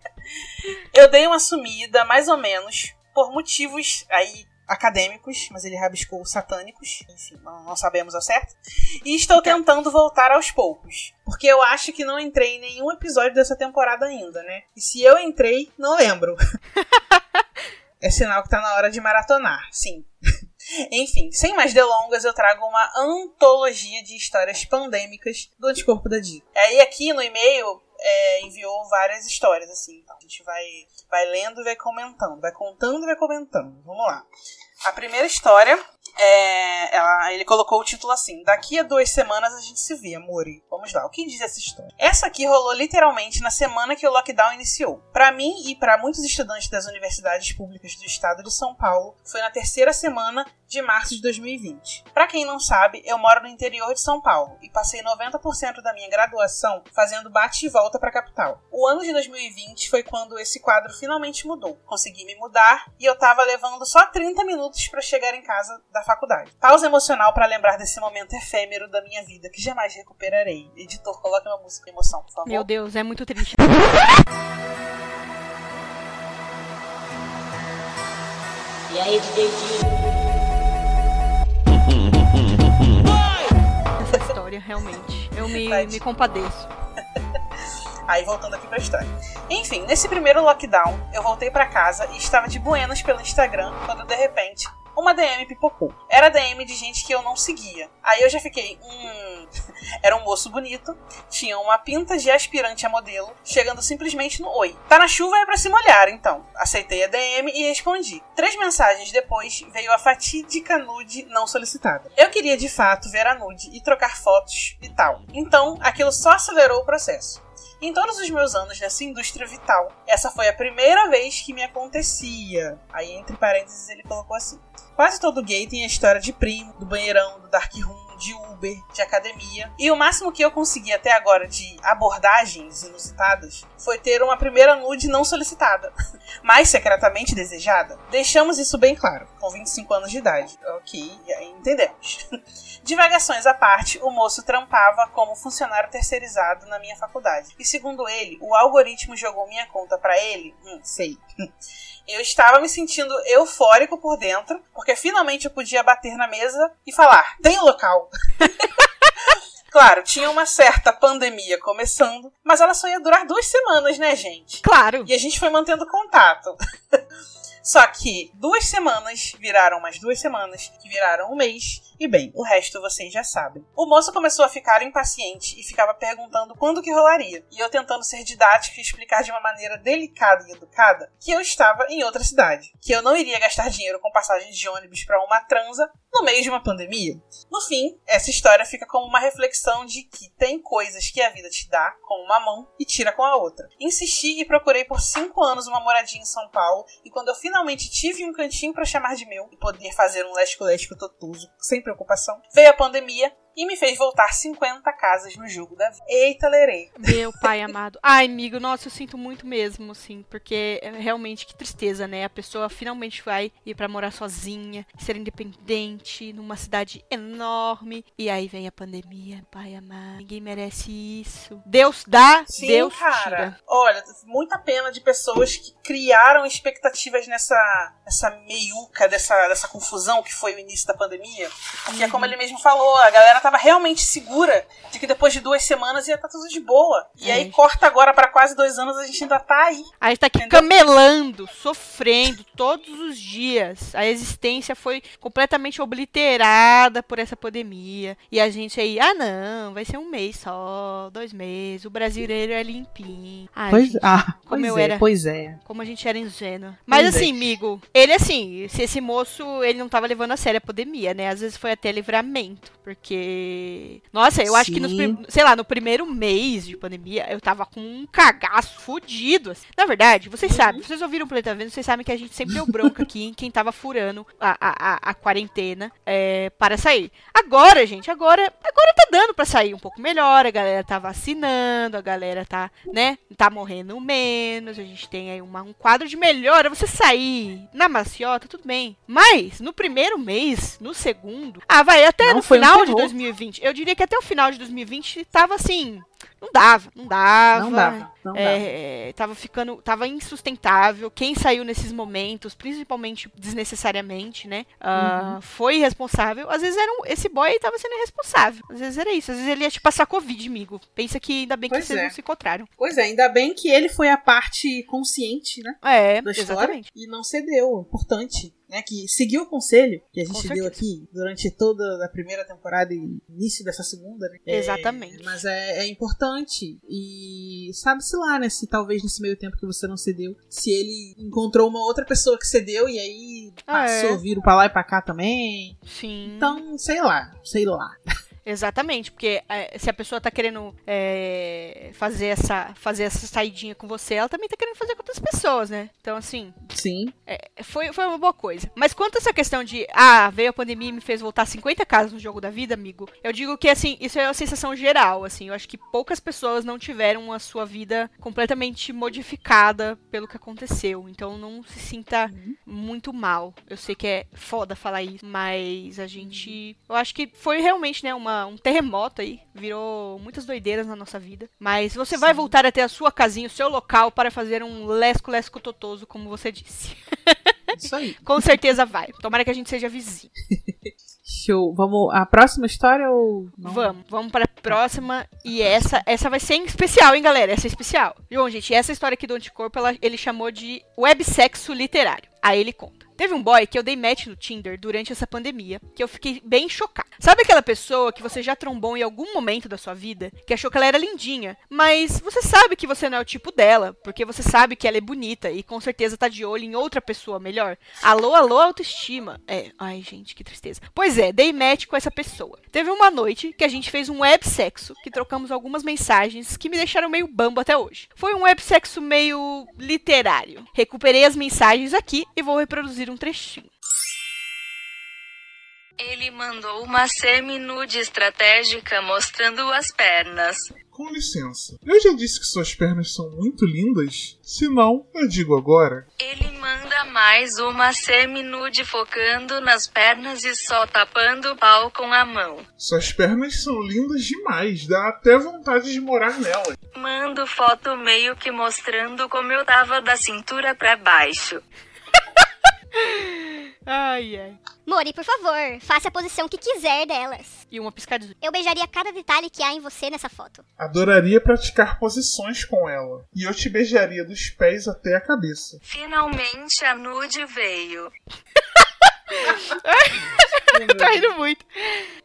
Eu dei uma sumida, mais ou menos, por motivos aí acadêmicos, mas ele rabiscou satânicos, enfim, não, não sabemos ao certo. E estou tentando voltar aos poucos, porque eu acho que não entrei em nenhum episódio dessa temporada ainda, né? E se eu entrei, não lembro. é sinal que tá na hora de maratonar, sim. Enfim, sem mais delongas, eu trago uma antologia de histórias pandêmicas do anticorpo da Dita. Aí aqui no e-mail é, enviou várias histórias, assim. Então a gente vai, vai lendo e vai comentando. Vai contando e vai comentando. Vamos lá. A primeira história, é, ela- ele colocou o título assim: Daqui a duas semanas a gente se vê, Muri. Vamos lá, o que diz essa história? Essa aqui rolou literalmente na semana que o lockdown iniciou. Para mim e para muitos estudantes das universidades públicas do estado de São Paulo, foi na terceira semana de março de 2020. Para quem não sabe, eu moro no interior de São Paulo e passei 90% da minha graduação fazendo bate e volta para a capital. O ano de 2020 foi quando esse quadro finalmente mudou. Consegui me mudar e eu tava levando só 30 minutos para chegar em casa da faculdade. Pausa emocional para lembrar desse momento efêmero da minha vida que jamais recuperarei. Editor, coloque uma música de emoção, por favor. Meu Deus, é muito triste. E aí, DJ história, realmente. Eu me, me compadeço. Aí voltando aqui pra história. Enfim, nesse primeiro lockdown, eu voltei pra casa e estava de buenas pelo Instagram quando de repente uma DM pipocou. Era DM de gente que eu não seguia. Aí eu já fiquei, hum. Era um moço bonito, tinha uma pinta de aspirante a modelo, chegando simplesmente no oi. Tá na chuva é pra se molhar, então. Aceitei a DM e respondi. Três mensagens depois veio a fatídica nude não solicitada. Eu queria de fato ver a nude e trocar fotos e tal. Então, aquilo só acelerou o processo. Em todos os meus anos nessa indústria vital, essa foi a primeira vez que me acontecia. Aí, entre parênteses, ele colocou assim: Quase todo gay tem a história de primo, do banheirão, do dark room, de Uber, de academia. E o máximo que eu consegui até agora de abordagens inusitadas foi ter uma primeira nude não solicitada, mas secretamente desejada. Deixamos isso bem claro, com 25 anos de idade. Ok, entendemos. Divagações à parte, o moço trampava como funcionário terceirizado na minha faculdade. E segundo ele, o algoritmo jogou minha conta pra ele. Hum, sei. Eu estava me sentindo eufórico por dentro, porque finalmente eu podia bater na mesa e falar: tem local. Claro, tinha uma certa pandemia começando, mas ela só ia durar duas semanas, né, gente? Claro. E a gente foi mantendo contato. Só que duas semanas viraram mais duas semanas, que viraram um mês, e bem, o resto vocês já sabem. O moço começou a ficar impaciente e ficava perguntando quando que rolaria. E eu tentando ser didático e explicar de uma maneira delicada e educada que eu estava em outra cidade, que eu não iria gastar dinheiro com passagem de ônibus para uma transa no meio de uma pandemia. No fim, essa história fica como uma reflexão de que tem coisas que a vida te dá com uma mão e tira com a outra. Insisti e procurei por cinco anos uma moradia em São Paulo e quando eu finalmente tive um cantinho para chamar de meu e poder fazer um lesco-lesco totoso sem preocupação, veio a pandemia e me fez voltar 50 casas no jogo da vida. Eita, lerei. Meu pai amado. Ai, amigo, nossa, eu sinto muito mesmo, assim, porque é realmente que tristeza, né? A pessoa finalmente vai ir pra morar sozinha, ser independente, numa cidade enorme, e aí vem a pandemia. Pai amado, ninguém merece isso. Deus dá, Sim, Deus cara. tira. Olha, muita pena de pessoas que criaram expectativas nessa, nessa meiuca, dessa, dessa confusão que foi o início da pandemia. Porque é Uhum. como ele mesmo falou, a galera tava realmente segura de que depois de duas semanas ia estar tudo de boa. E É. aí corta agora pra quase dois anos, a gente ainda tá aí. A gente tá aqui Entendeu? camelando, sofrendo todos os dias. A existência foi completamente obliterada por essa pandemia. E a gente aí, ah não, vai ser um mês só, dois meses. O brasileiro é limpinho. Ai, Pois, gente, ah, como pois eu é, era. pois é. como a gente era ingênua. Mas Pois é. assim, amigo, ele assim, se esse moço, ele não tava levando a sério a pandemia, né? Às vezes foi até livramento, porque... Nossa, eu acho que nos, Sim. sei lá, no primeiro mês de pandemia, eu tava com um cagaço fudido, assim. Na verdade, vocês Uhum. sabem, vocês ouviram o Planeta Vênus, vocês sabem que a gente sempre deu bronca aqui em quem tava furando a, a, a, a quarentena é, para sair. Agora, gente, agora, agora tá dando pra sair um pouco melhor, a galera tá vacinando, a galera tá, né, tá morrendo menos, a gente tem aí uma, um quadro de melhora. Você sair na maciota, tudo bem. Mas, no primeiro mês, no segundo, ah, vai, até Não, no foi um final de terror. 2020, eu diria que até o final de 2020 tava assim, não dava, não dava. Não dava, não dava. É, tava ficando, tava insustentável. Quem saiu nesses momentos, principalmente desnecessariamente, né? ah, Uhum. Foi irresponsável. Às vezes era um, esse boy tava sendo irresponsável. Às vezes era isso. Às vezes ele ia te passar Covid, amigo. Pensa que ainda bem que Pois vocês é. não se encontraram. Pois é, ainda bem que ele foi a parte consciente, né? É, Da história exatamente. e não cedeu. Importante. Né, que seguiu o conselho que a gente deu aqui durante toda a primeira temporada e início dessa segunda, né? É, Exatamente. mas é, é importante. E sabe-se lá, né? Se talvez nesse meio tempo que você não cedeu, se ele encontrou uma outra pessoa que cedeu e aí passou, É. viram pra lá e pra cá também. Sim. Então, sei lá, sei lá. Exatamente, porque é, se a pessoa tá querendo é, fazer, essa, fazer essa saidinha com você, ela também tá querendo fazer com outras pessoas, né? Então, assim, Sim. foi, foi uma boa coisa. Mas quanto a essa questão de, ah, veio a pandemia e me fez voltar 50 casas no jogo da vida, amigo, eu digo que, assim, isso é uma sensação geral, assim. Eu acho que poucas pessoas não tiveram a sua vida completamente modificada pelo que aconteceu. Então, não se sinta muito mal. Eu sei que é foda falar isso, mas a gente. Eu acho que foi realmente, né, uma, um terremoto aí. Virou muitas doideiras na nossa vida. Mas você vai voltar a ter a sua casinha, o seu local para fazer um lesco-lesco totoso, como você disse. Isso aí. Com certeza vai. Tomara que a gente seja vizinho. Show. Vamos. A próxima história ou. não? Vamos, vamos para a próxima. E essa, essa vai ser em especial, hein, galera? Essa é especial. Bom, gente, essa história aqui do Anticorpo, ela- ele chamou de websexo literário. Aí ele conta. Teve um boy que eu dei match no Tinder durante essa pandemia, que eu fiquei bem chocada. Sabe aquela pessoa que você já trombou em algum momento da sua vida, que achou que ela era lindinha, mas você sabe que você não é o tipo dela, porque você sabe que ela é bonita e com certeza tá de olho em outra pessoa melhor? Alô, alô, autoestima. É, ai, gente, que tristeza. Pois é, dei match com essa pessoa. Teve uma noite que a gente fez um websexo, que trocamos algumas mensagens que me deixaram meio bambo até hoje. Foi um websexo meio literário. Recuperei as mensagens aqui e vou reproduzir um trechinho. Ele mandou uma semi-nude estratégica mostrando as pernas. Com licença, eu já disse que suas pernas são muito lindas? Se não, eu digo agora. Ele manda mais uma semi-nude focando nas pernas e só tapando o pau com a mão. Suas pernas são lindas demais, dá até vontade de morar nelas. Mando foto meio que mostrando como eu tava da cintura pra baixo. Ai, ai. Mori, por favor, faça a posição que quiser delas. E uma piscadinha. Eu beijaria cada detalhe que há em você nessa foto. Adoraria praticar posições com ela, e eu te beijaria dos pés até a cabeça. Finalmente a nude veio. tá rindo muito.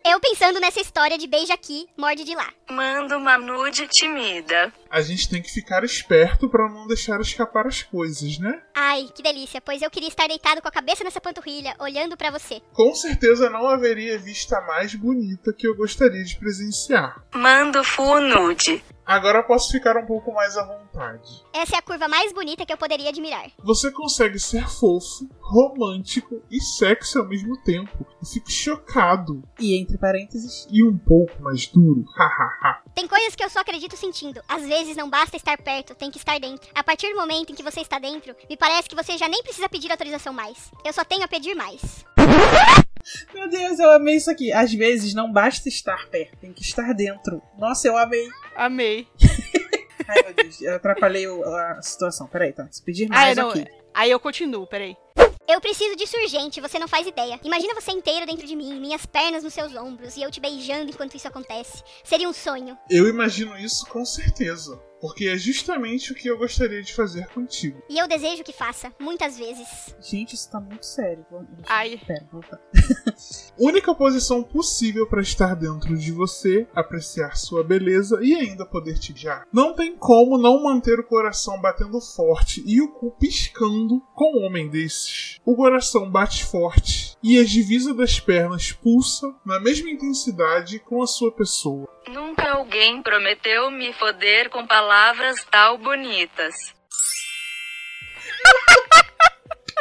Eu pensando nessa história de beija aqui, morde de lá. Mando uma nude tímida. A gente tem que ficar esperto pra não deixar escapar as coisas, né? Ai, que delícia, pois eu queria estar deitado com a cabeça nessa panturrilha, olhando pra você. Com certeza não haveria vista mais bonita que eu gostaria de presenciar. Mando full nude. Agora posso ficar um pouco mais à vontade. Essa é a curva mais bonita que eu poderia admirar. Você consegue ser fofo, romântico e sexy ao mesmo tempo. Eu fico chocado. E entre parênteses, E um pouco mais duro. Hahaha. Tem coisas que eu só acredito sentindo. Às vezes não basta estar perto, tem que estar dentro. A partir do momento em que você está dentro, me parece que você já nem precisa pedir autorização mais. Eu só tenho a pedir mais. meu Deus, eu amei isso aqui. Às vezes não basta estar perto, tem que estar dentro. Nossa, eu amei. Amei. Ai, meu Deus, eu atrapalhei o- a situação. Peraí, tá. Se pedir Ah, mais não. aqui. Aí eu continuo, peraí. Eu preciso disso urgente, você não faz ideia. Imagina você inteiro dentro de mim, minhas pernas nos seus ombros e eu te beijando enquanto isso acontece. Seria um sonho. Eu imagino isso com certeza. Porque é justamente o que eu gostaria de fazer contigo. E eu desejo que faça, muitas vezes. Gente, isso tá muito sério. Ai. Pera, voltar. Única posição possível para estar dentro de você, apreciar sua beleza e ainda poder te guiar. Não tem como não manter o coração batendo forte e o cu piscando com um homem desses. O coração bate forte e a divisa das pernas pulsa na mesma intensidade com a sua pessoa. Nunca alguém prometeu me foder com palavras tal bonitas.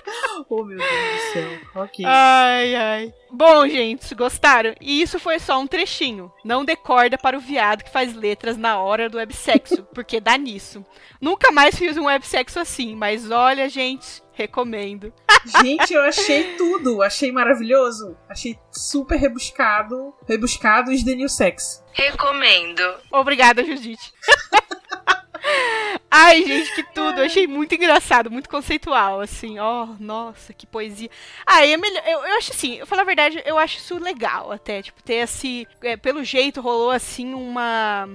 Oh, meu Deus do céu. Ok. Ai, ai. Bom, gente, gostaram? E isso foi só um trechinho. Não dê corda para o viado que faz letras na hora do websexo, porque dá nisso. Nunca mais fiz um websexo assim, mas olha, gente, recomendo. Gente, eu achei tudo. Achei maravilhoso. Achei super rebuscado. Rebuscado e de New Sex. Recomendo. Obrigada, Judite. Ai, gente, que tudo. Eu achei muito engraçado, muito conceitual, assim. Oh, nossa, que poesia. Ah, é melhor. Eu, eu acho assim, eu falar a verdade, eu acho isso legal até. Tipo, ter esse. é, pelo jeito, rolou assim uma.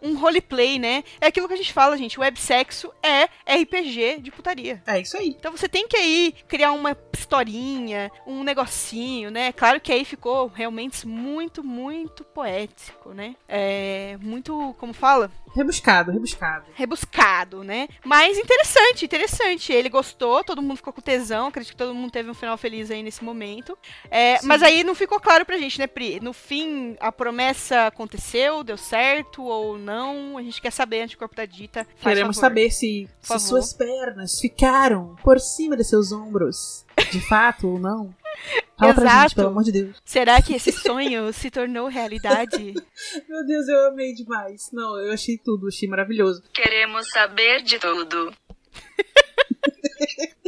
Um roleplay, né? É aquilo que a gente fala, gente. Websexo é RPG de putaria. É isso aí. Então você tem que aí criar uma historinha, um negocinho, né? Claro que aí ficou realmente muito, muito poético, né? É muito, como fala? Rebuscado, rebuscado. rebuscado, né? Mas interessante, interessante. Ele gostou, todo mundo ficou com tesão. Acredito que todo mundo teve um final feliz aí nesse momento. É, mas aí não ficou claro pra gente, né, Pri? No fim, a promessa aconteceu, deu certo ou não? A gente quer saber antes do corpo da dita. Faz Queremos favor. saber se, se suas pernas ficaram por cima de seus ombros. De fato ou não. Fala pra Exato. gente, pelo amor de Deus. Será que esse sonho se tornou realidade? Meu Deus, eu amei demais. Não, eu achei tudo, achei maravilhoso. Queremos saber de tudo.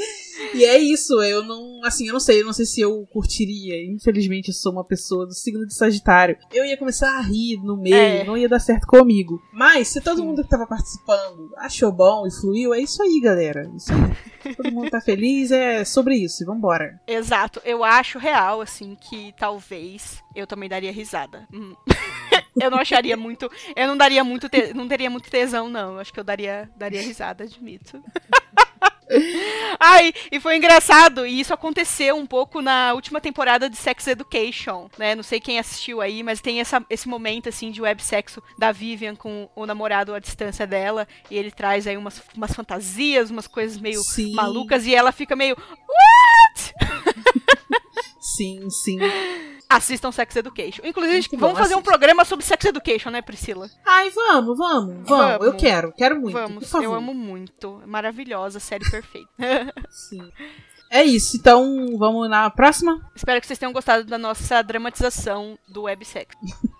E é isso, eu não, assim, eu não sei, eu não sei se eu curtiria. Infelizmente, eu sou uma pessoa do signo de Sagitário. Eu ia começar a rir no meio, É. não ia dar certo comigo. Mas, se todo mundo que tava participando achou bom e fluiu, é isso aí, galera. Isso aí. todo mundo tá feliz, é sobre isso, e vambora. Exato. Eu acho real, assim, que talvez eu também daria risada. Hum. eu não acharia muito. Eu não daria muito. te- não teria muito tesão, não. Eu acho que eu daria, daria risada, admito. Ai, e foi engraçado, e isso aconteceu um pouco na última temporada de Sex Education, né? Não sei quem assistiu aí, mas tem essa, esse momento, assim, de websexo da Vivian com o namorado à distância dela, e ele traz aí umas, umas fantasias, umas coisas meio Sim. malucas, e ela fica meio. Sim, sim. Assistam Sex Education. Inclusive, Muito vamos bom, fazer um assista. programa sobre Sex Education, né, Priscila? Ai, vamos, vamos, vamos. Vamos. Eu quero, quero muito. Vamos, eu amo muito. Maravilhosa, série perfeita. Sim. É isso, então vamos na próxima? Espero que vocês tenham gostado da nossa dramatização do websex.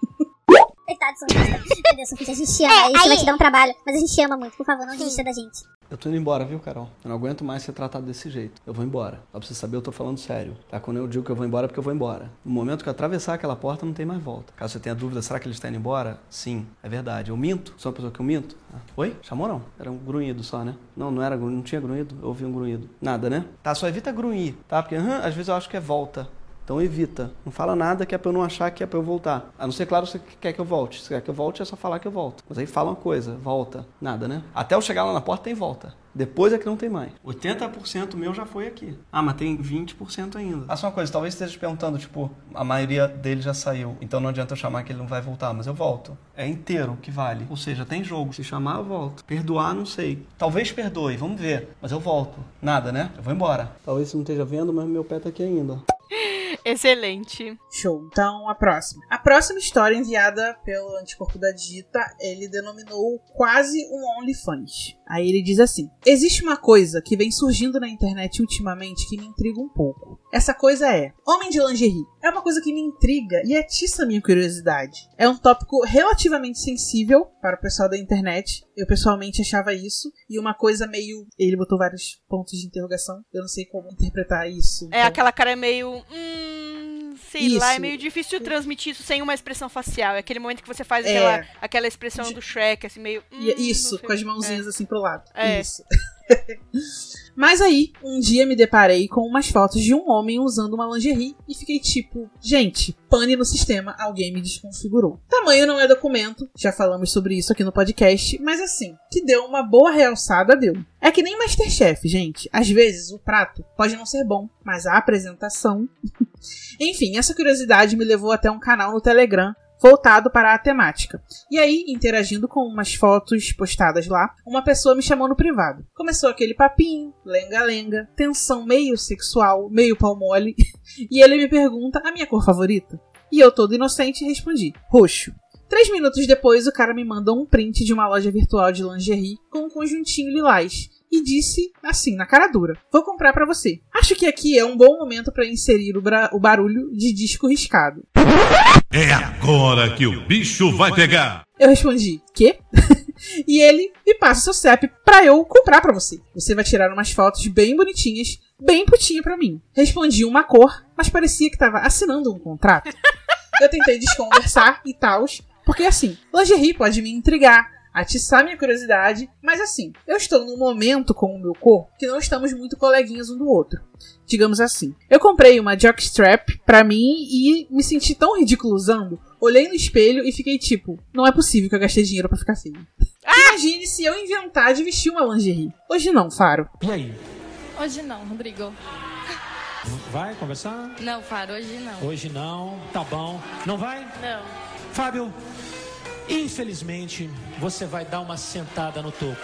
Coitado, Sofista. Sofista, a gente te ama. Isso vai te dar um trabalho, mas a gente te ama muito. Por favor, não desista da gente. Eu tô indo embora, viu, Carol? Eu não aguento mais ser tratado desse jeito. Eu vou embora. Só pra você saber, eu tô falando sério. Tá? Quando eu digo que eu vou embora, é porque eu vou embora. No momento que eu atravessar aquela porta, não tem mais volta. Caso você tenha dúvida, será que ele está indo embora? Sim, é verdade. Eu minto? Sou uma pessoa que eu minto? Ah, Oi? Chamou não? Era um grunhido só, né? Não, não era grunhido, não tinha grunhido. Eu ouvi um grunhido. Nada, né? Tá, só evita grunhir, tá? Porque aham, às vezes eu acho que é volta. Então evita. Não fala nada que é pra eu não achar que é pra eu voltar. A não ser, claro, você quer que eu volte. Se quer que eu volte, é só falar que eu volto. Mas aí fala uma coisa, volta. Nada, né? Até eu chegar lá na porta tem volta. Depois é que não tem mais. 80% meu já foi aqui. Ah, mas tem 20% ainda. Ah, só uma coisa, talvez esteja te perguntando, tipo, a maioria dele já saiu, então não adianta eu chamar que ele não vai voltar, mas eu volto. É inteiro que vale. Ou seja, tem jogo. Se chamar, eu volto. Perdoar, não sei. Talvez perdoe, vamos ver. Mas eu volto. Nada, né? Eu vou embora. Talvez você não esteja vendo, mas meu pé tá aqui ainda. Excelente. Show. Então, a próxima. A próxima história enviada pelo Anticorpo da Dita, ele denominou quase um OnlyFans. Aí ele diz assim: Existe uma coisa que vem surgindo na internet ultimamente que me intriga um pouco. Essa coisa é homem de lingerie. É uma coisa que me intriga e atiça a minha curiosidade. É um tópico relativamente sensível para o pessoal da internet. Eu pessoalmente achava isso. E uma coisa meio. Ele botou vários pontos de interrogação. Eu não sei como interpretar isso. É então- aquela cara meio. Hum, sei lá, é Isso. meio difícil transmitir isso sem uma expressão facial. É aquele momento que você faz É. aquela, aquela expressão do Shrek, assim, meio. hum, E- Isso, com as mãozinhas assim pro lado. É. Isso. Mas aí, um dia me deparei com umas fotos de um homem usando uma lingerie e fiquei tipo, gente, pane no sistema, alguém me desconfigurou. Tamanho não é documento, já falamos sobre isso aqui no podcast, mas assim, que deu uma boa realçada, deu. É que nem Masterchef, gente. Às vezes o prato pode não ser bom, mas a apresentação. Enfim, essa curiosidade me levou até um canal no Telegram voltado para a temática. E aí, interagindo com umas fotos postadas lá, uma pessoa me chamou no privado. Começou aquele papinho, lenga-lenga, tensão meio sexual, meio pau mole, e ele me pergunta a minha cor favorita. E eu, todo inocente, respondi: roxo. Três minutos depois, o cara me manda um print de uma loja virtual de lingerie com um conjuntinho lilás. E disse, assim, na cara dura: Vou comprar pra você. Acho que aqui é um bom momento para inserir o, o barulho de disco riscado. É agora que o bicho vai pegar. Eu respondi, quê? e ele me passa seu CEP pra eu comprar pra você. Você vai tirar umas fotos bem bonitinhas, bem putinha pra mim. Respondi uma cor, mas parecia que tava assinando um contrato. eu tentei desconversar e tal, porque assim, lingerie pode me intrigar, atiçar minha curiosidade, mas assim, eu estou num momento com o meu corpo que não estamos muito coleguinhas um do outro. Digamos assim. Eu comprei uma jockstrap pra mim e me senti tão ridículo usando. Olhei no espelho e fiquei tipo, não é possível que eu gastei dinheiro pra ficar feio. Imagine se eu inventar de vestir uma lingerie. Hoje não, Faro. E aí? Hoje não, Rodrigo. Vai conversar? Não, Faro, hoje não. Hoje não. Tá bom. Não vai? Não. Fábio, infelizmente, você vai dar uma sentada no topo.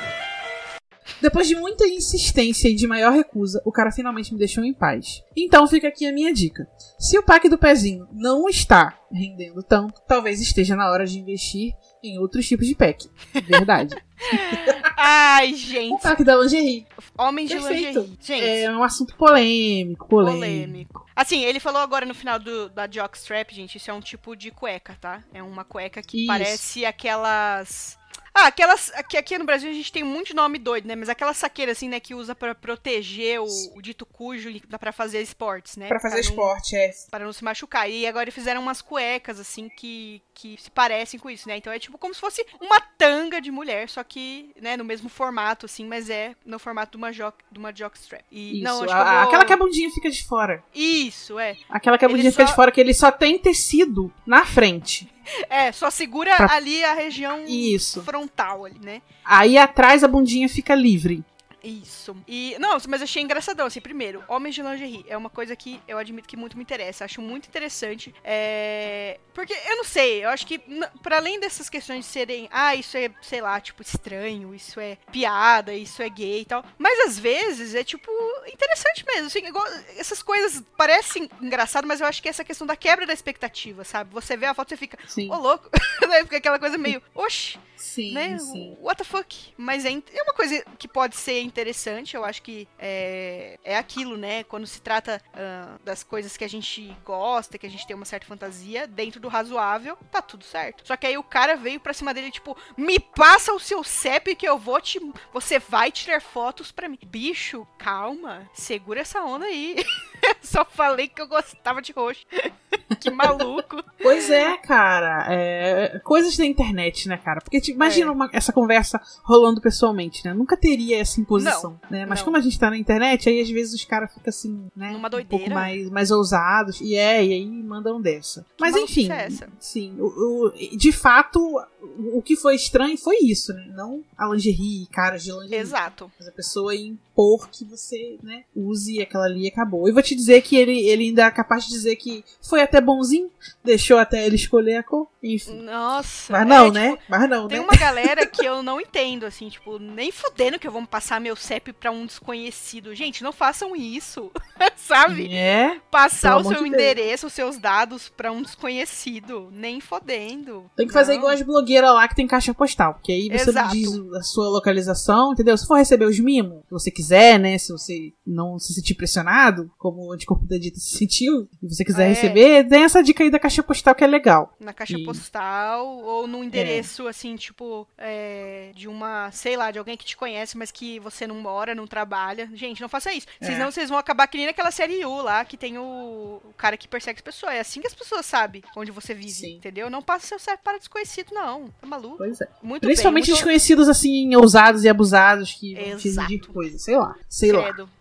Depois de muita insistência e de maior recusa, o cara finalmente me deixou em paz. Então fica aqui a minha dica. Se o pack do pezinho não está rendendo tanto, talvez esteja na hora de investir em outros tipos de pack. Verdade. Ai, gente. o pack da lingerie. Homem de Perfeito. lingerie. Gente. É um assunto polêmico, polêmico. Polêmico. Assim, ele falou agora no final do, da jockstrap, gente, isso é um tipo de cueca, tá? É uma cueca que Isso. parece aquelas... Ah, aquelas. Aqui, aqui no Brasil a gente tem muito nome doido, né? Mas aquela saqueira, assim, né, que usa pra proteger o, o dito cujo dá pra fazer esportes, né? Pra fazer não- esporte, é. Para não se machucar. E agora fizeram umas cuecas, assim, que, que se parecem com isso, né? Então é tipo como se fosse uma tanga de mulher, só que, né, no mesmo formato, assim, mas é no formato de uma, jock, de uma jockstrap. E Isso. não, a- que vou... Aquela que a bundinha fica de fora. Isso, é. Aquela que a Ele bundinha fica só- de fora, que ele só tem tecido na frente. É, só segura Pra- ali a região Isso. frontal ali, né? Aí atrás a bundinha fica livre. Isso. E, não, mas achei engraçadão, assim, primeiro, homens de lingerie é uma coisa que eu admito que muito me interessa, acho muito interessante, é... porque, eu não sei, eu acho que, para além dessas questões de serem, ah, isso é, sei lá, tipo, estranho, isso é piada, isso é gay e tal, mas às vezes é, tipo, interessante mesmo, assim, igual, essas coisas parecem engraçado, mas eu acho que essa questão da quebra da expectativa, sabe? Você vê a foto e fica, ô louco, né? Fica aquela coisa meio, oxi, Sim, né? sim. What the fuck? Mas é, é uma coisa que pode ser interessante, eu acho que é, é aquilo, né? Quando se trata ah, das coisas que a gente gosta, que a gente tem uma certa fantasia, dentro do razoável, tá tudo certo. Só que aí o cara veio pra cima dele, tipo, me passa o seu CEP que eu vou te. Você vai tirar fotos pra mim. Bicho, calma, segura essa onda aí. Só falei que eu gostava de roxo. que maluco. Pois é, cara. É, coisas da internet, né, cara? Porque tipo, imagina É. uma- essa conversa rolando pessoalmente, né? Nunca teria essa imposição, Não, né? Mas não. como a gente tá na internet, aí às vezes os caras ficam assim, né? Numa Um pouco doideira. mais, mais ousados. E é, e aí mandam dessa. Mas maluquice enfim, é essa? sim. O, o- de fato, o, o que foi estranho foi isso, né? Não a lingerie, caras de lingerie. Exato. Mas a pessoa impor que você, né, use aquela ali e acabou. E vou te dizer que ele, ele ainda é capaz de dizer que foi até bonzinho, deixou até ele escolher a cor, enfim. Nossa. Mas não, é, né? tipo, Mas não, Tem né? uma galera que eu não entendo, assim, tipo, nem fudendo que eu vou passar meu CEP pra um desconhecido. Gente, não façam isso, sabe? É. Passar o seu de Deus. endereço, os seus dados pra um desconhecido. Nem fodendo. Tem que fazer Não. igual as blogueiras lá que tem caixa postal. Porque aí você Exato. não diz a sua localização, entendeu? Se for receber os mimos, se você quiser, né? Se você não se sentir pressionado, como o anticorpo da dita se sentiu, e você quiser É. receber, tem essa dica aí da caixa postal que é legal. Na caixa E- postal ou num endereço, assim, tipo, é, de uma, sei lá, de alguém que te conhece, mas que você não mora, não trabalha. Gente, não faça isso. É. Senão vocês vão acabar que nem naquela série U lá, que tem o, o cara que persegue as pessoas. É assim que as pessoas sabem onde você vive, entendeu? Não passa seu CEP para desconhecido, não. Tá maluco? Pois é. Muito Principalmente bem, muito... desconhecidos, assim, ousados e abusados que Exato. exigir coisa. Sei lá. Sei lá. Credo. Anticorpo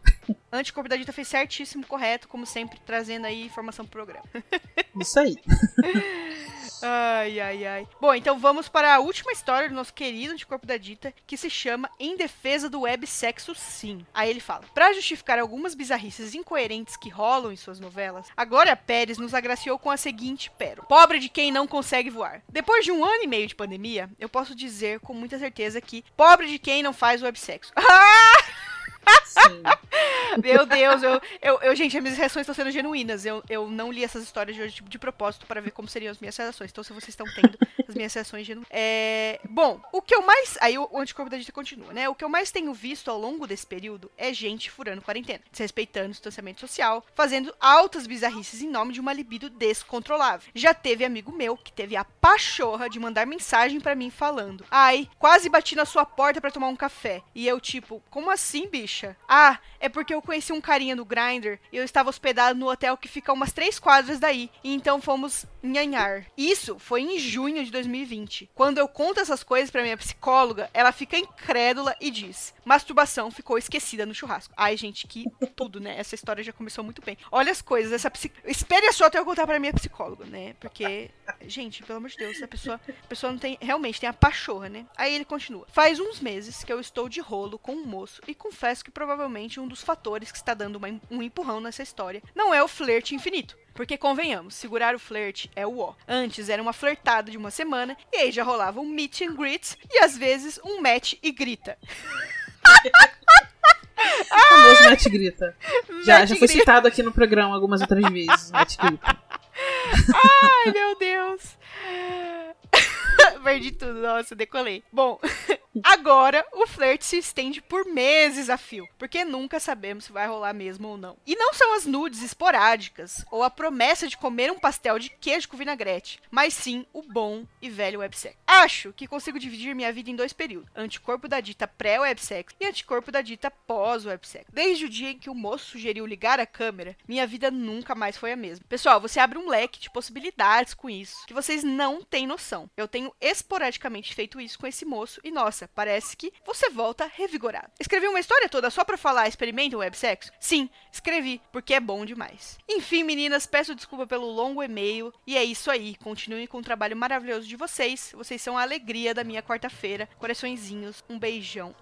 da Dita fez certíssimo, correto, como sempre, trazendo aí informação pro programa. Isso aí. Ai, ai, ai. Bom, então vamos para a última história do nosso querido Anticorpo da Dita, que se chama Em Defesa do Websexo Sim. Aí ele fala: Pra justificar algumas bizarrices incoerentes que rolam em suas novelas, a Glória Pérez nos agraciou com a seguinte pérola: Pobre de quem não consegue voar. Depois de um ano e meio de pandemia, eu posso dizer com muita certeza que pobre de quem não faz Meu Deus, eu, eu, eu- gente, as minhas reações estão sendo genuínas. Eu, eu não li essas histórias de hoje tipo, de propósito para ver como seriam as minhas reações. Então, se vocês estão tendo as minhas reações genuínas. É, bom, o que eu mais. Aí o, anticorpo da dita continua, né? O que eu mais tenho visto ao longo desse período é gente furando quarentena, desrespeitando o distanciamento social, fazendo altas bizarrices em nome de uma libido descontrolável. Já teve amigo meu que teve a pachorra de mandar mensagem pra mim falando: Ai, quase bati na sua porta pra tomar um café. E eu, tipo, como assim, bicha? Ah, é porque eu conheci um carinha no Grindr e eu estava hospedado no hotel que fica umas três quadras daí. E então fomos nhanhar. Isso foi em junho de 2020. Quando eu conto essas coisas pra minha psicóloga, ela fica incrédula e diz: masturbação ficou esquecida no churrasco. Ai, gente, que tudo, né? Essa história já começou muito bem. Olha as coisas, essa psi... Espere só até eu contar pra minha psicóloga, né? Porque, gente, pelo amor de Deus, a pessoa, a pessoa não tem. Realmente tem a pachorra, né? Aí ele continua. Faz uns meses que eu estou de rolo com um moço e confesso que provavelmente um dos fatores que está dando uma- um empurrão nessa história não é o flerte infinito. Porque convenhamos, segurar o flerte é o ó. Antes era uma flertada de uma semana e aí já rolava um meet and greet e às vezes um match e grita. O famoso Matt Grita. Já, Matt já foi Grita. citado aqui no programa algumas outras vezes. Matt Grita. Ai, meu Deus. Perdi tudo, nossa, decolei. Bom, agora o flerte se estende por meses a fio, porque nunca sabemos se vai rolar mesmo ou não. E não são as nudes esporádicas ou a promessa de comer um pastel de queijo com vinagrete, mas sim o bom e velho websex. Acho que consigo dividir minha vida em dois períodos: anticorpo da dita pré-websex e anticorpo da dita pós-websex. Desde o dia em que o moço sugeriu ligar a câmera, minha vida nunca mais foi a mesma. Pessoal, você abre um leque de possibilidades com isso que vocês não têm noção. Eu tenho esporadicamente feito isso com esse moço e nossa, parece que você volta revigorado. Escrevi uma história toda só pra falar experimenta o websexo? Sim, escrevi, porque é bom demais. Enfim, meninas, peço desculpa pelo longo e-mail e é isso aí. Continuem com o trabalho maravilhoso de vocês. Vocês são a alegria da minha quarta-feira. Coraçõezinhos, um beijão.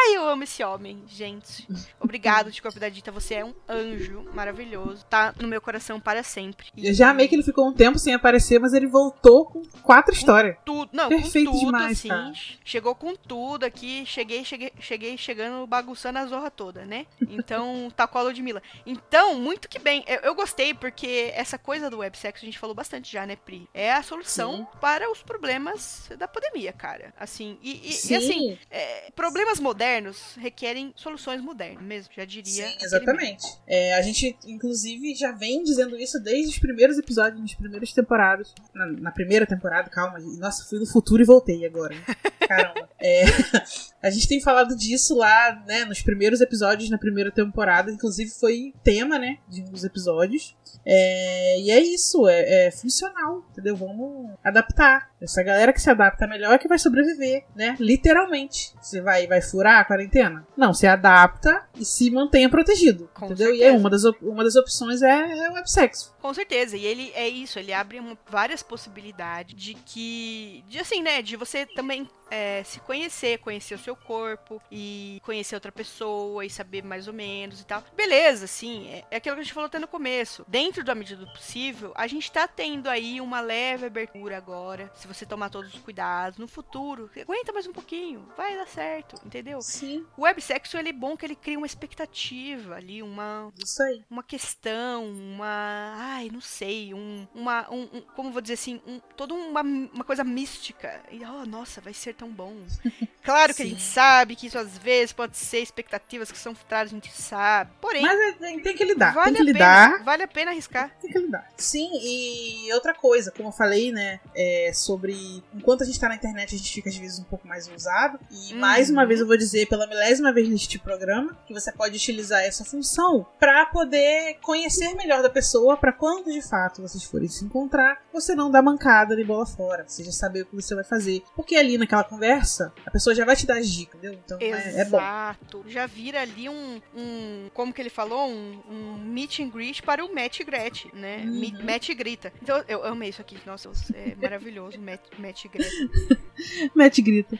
Ai, eu amo esse homem, gente. Obrigado, de corpo da dita. Você é um anjo maravilhoso. Tá no meu coração para sempre. Eu já amei que ele ficou um tempo sem aparecer, mas ele voltou com quatro histórias. tudo, não, Perfeito com tudo, demais, assim. cara. Chegou com tudo aqui, cheguei, cheguei, cheguei chegando bagunçando a zorra toda, né? Então, tá com a Ludmilla. Então, muito que bem. Eu, eu gostei porque essa coisa do websexo a gente falou bastante já, né, Pri? É a solução para os problemas da pandemia, cara. Assim, e, e- e Sim. assim, é, problemas modernos modernos requerem soluções modernas mesmo, já diria. Sim, exatamente. É, a gente, inclusive, já vem dizendo isso desde os primeiros episódios, nas primeiras temporadas. Na, na primeira temporada, calma. Nossa, fui no futuro e voltei agora. hein? Caramba. É, a gente tem falado disso lá, né, nos primeiros episódios, na primeira temporada. Inclusive, foi tema, né, de um dos episódios. É, e é isso, é, é funcional, entendeu? Vamos adaptar. Essa galera que se adapta melhor é que vai sobreviver, né? Literalmente. Você vai, vai furar a quarentena? Não, você adapta e se mantenha protegido, Com entendeu? E certeza. aí, uma das, uma das opções é, é o websexo. Com certeza, e ele é isso, ele abre uma- várias possibilidades de que. De assim, né? De você também é, se conhecer, conhecer o seu corpo e conhecer outra pessoa e saber mais ou menos e tal. Beleza, sim, é, é aquilo que a gente falou até no começo. Dentro da medida do possível, a gente tá tendo aí uma leve abertura agora. Se você tomar todos os cuidados. No futuro, aguenta mais um pouquinho, vai dar certo, entendeu? Sim. O websexo ele é bom que ele cria uma expectativa ali, uma Isso aí. uma questão, uma, ai, não sei, um, uma, um, um- como vou dizer assim, um, toda uma, uma coisa mística. E, oh, nossa, vai ser tão bom. Claro que a gente sabe que isso às vezes pode ser expectativas que são frustradas, a gente sabe. Porém, Mas é- tem, que lidar, vale tem que a lidar. pena, vale a pena arriscar. Tem que lidar. Sim, e outra coisa, como eu falei, né, é sobre enquanto a gente tá na internet, a gente fica às vezes um pouco mais ousado. E Uhum. mais uma vez eu vou dizer pela milésima vez neste programa que você pode utilizar essa função pra poder conhecer melhor da pessoa, pra quando de fato vocês forem se encontrar, você não dar mancada de bola fora, você já saber o que você vai fazer. Porque ali naquela conversa, a pessoa já vai te dar as dicas, entendeu? Então é, é bom. Exato. Já vira ali um, um, como que ele falou, um, um meet and greet para o Match e Gret, né? Uhum. Me- Match e grita. Então, eu amei isso aqui. Nossa, é maravilhoso. Match, match e grita. Mete grita.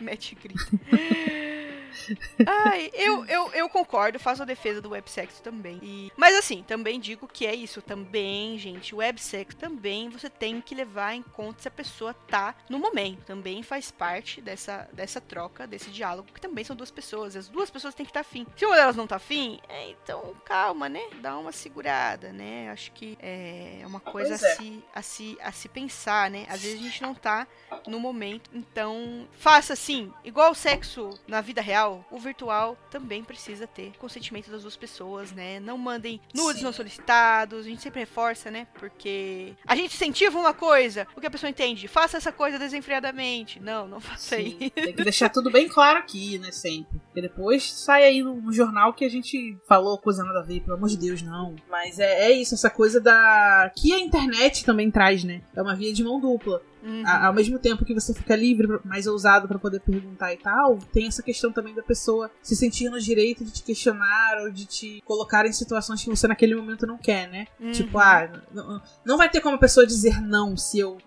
Match e grita. Ai, eu, eu, eu concordo, faço a defesa do websexo também. E- mas assim, também digo que é isso. Também, gente, o websexo também você tem que levar em conta se a pessoa tá no momento. Também faz parte dessa, dessa troca, desse diálogo, que também são duas pessoas. As duas pessoas têm que estar afim. Se uma delas não tá afim, é, então calma, né? Dá uma segurada, né? Acho que é uma coisa Pois a, é. se, a, se, a se pensar, né? Às vezes a gente não tá no momento. Então, faça assim, igual o sexo na vida real, o virtual também precisa ter consentimento das duas pessoas, né? Não mandem nudes Sim. não solicitados, a gente sempre reforça, né? Porque a gente incentiva uma coisa, o que a pessoa entende, faça essa coisa desenfreadamente. Não, não faça Sim, isso. tem que deixar tudo bem claro aqui, né, sempre. Porque depois sai aí no, no jornal que a gente falou coisa nada a ver, pelo amor de Deus, não. Mas é, é isso, essa coisa da. que a internet também traz, né? É uma via de mão dupla. Uhum. A- ao mesmo tempo que você fica livre, mais ousado pra poder perguntar e tal, tem essa questão também da pessoa se sentir no direito de te questionar ou de te colocar em situações que você naquele momento não quer, né? Uhum. Tipo, ah, não, não vai ter como a pessoa dizer não se eu.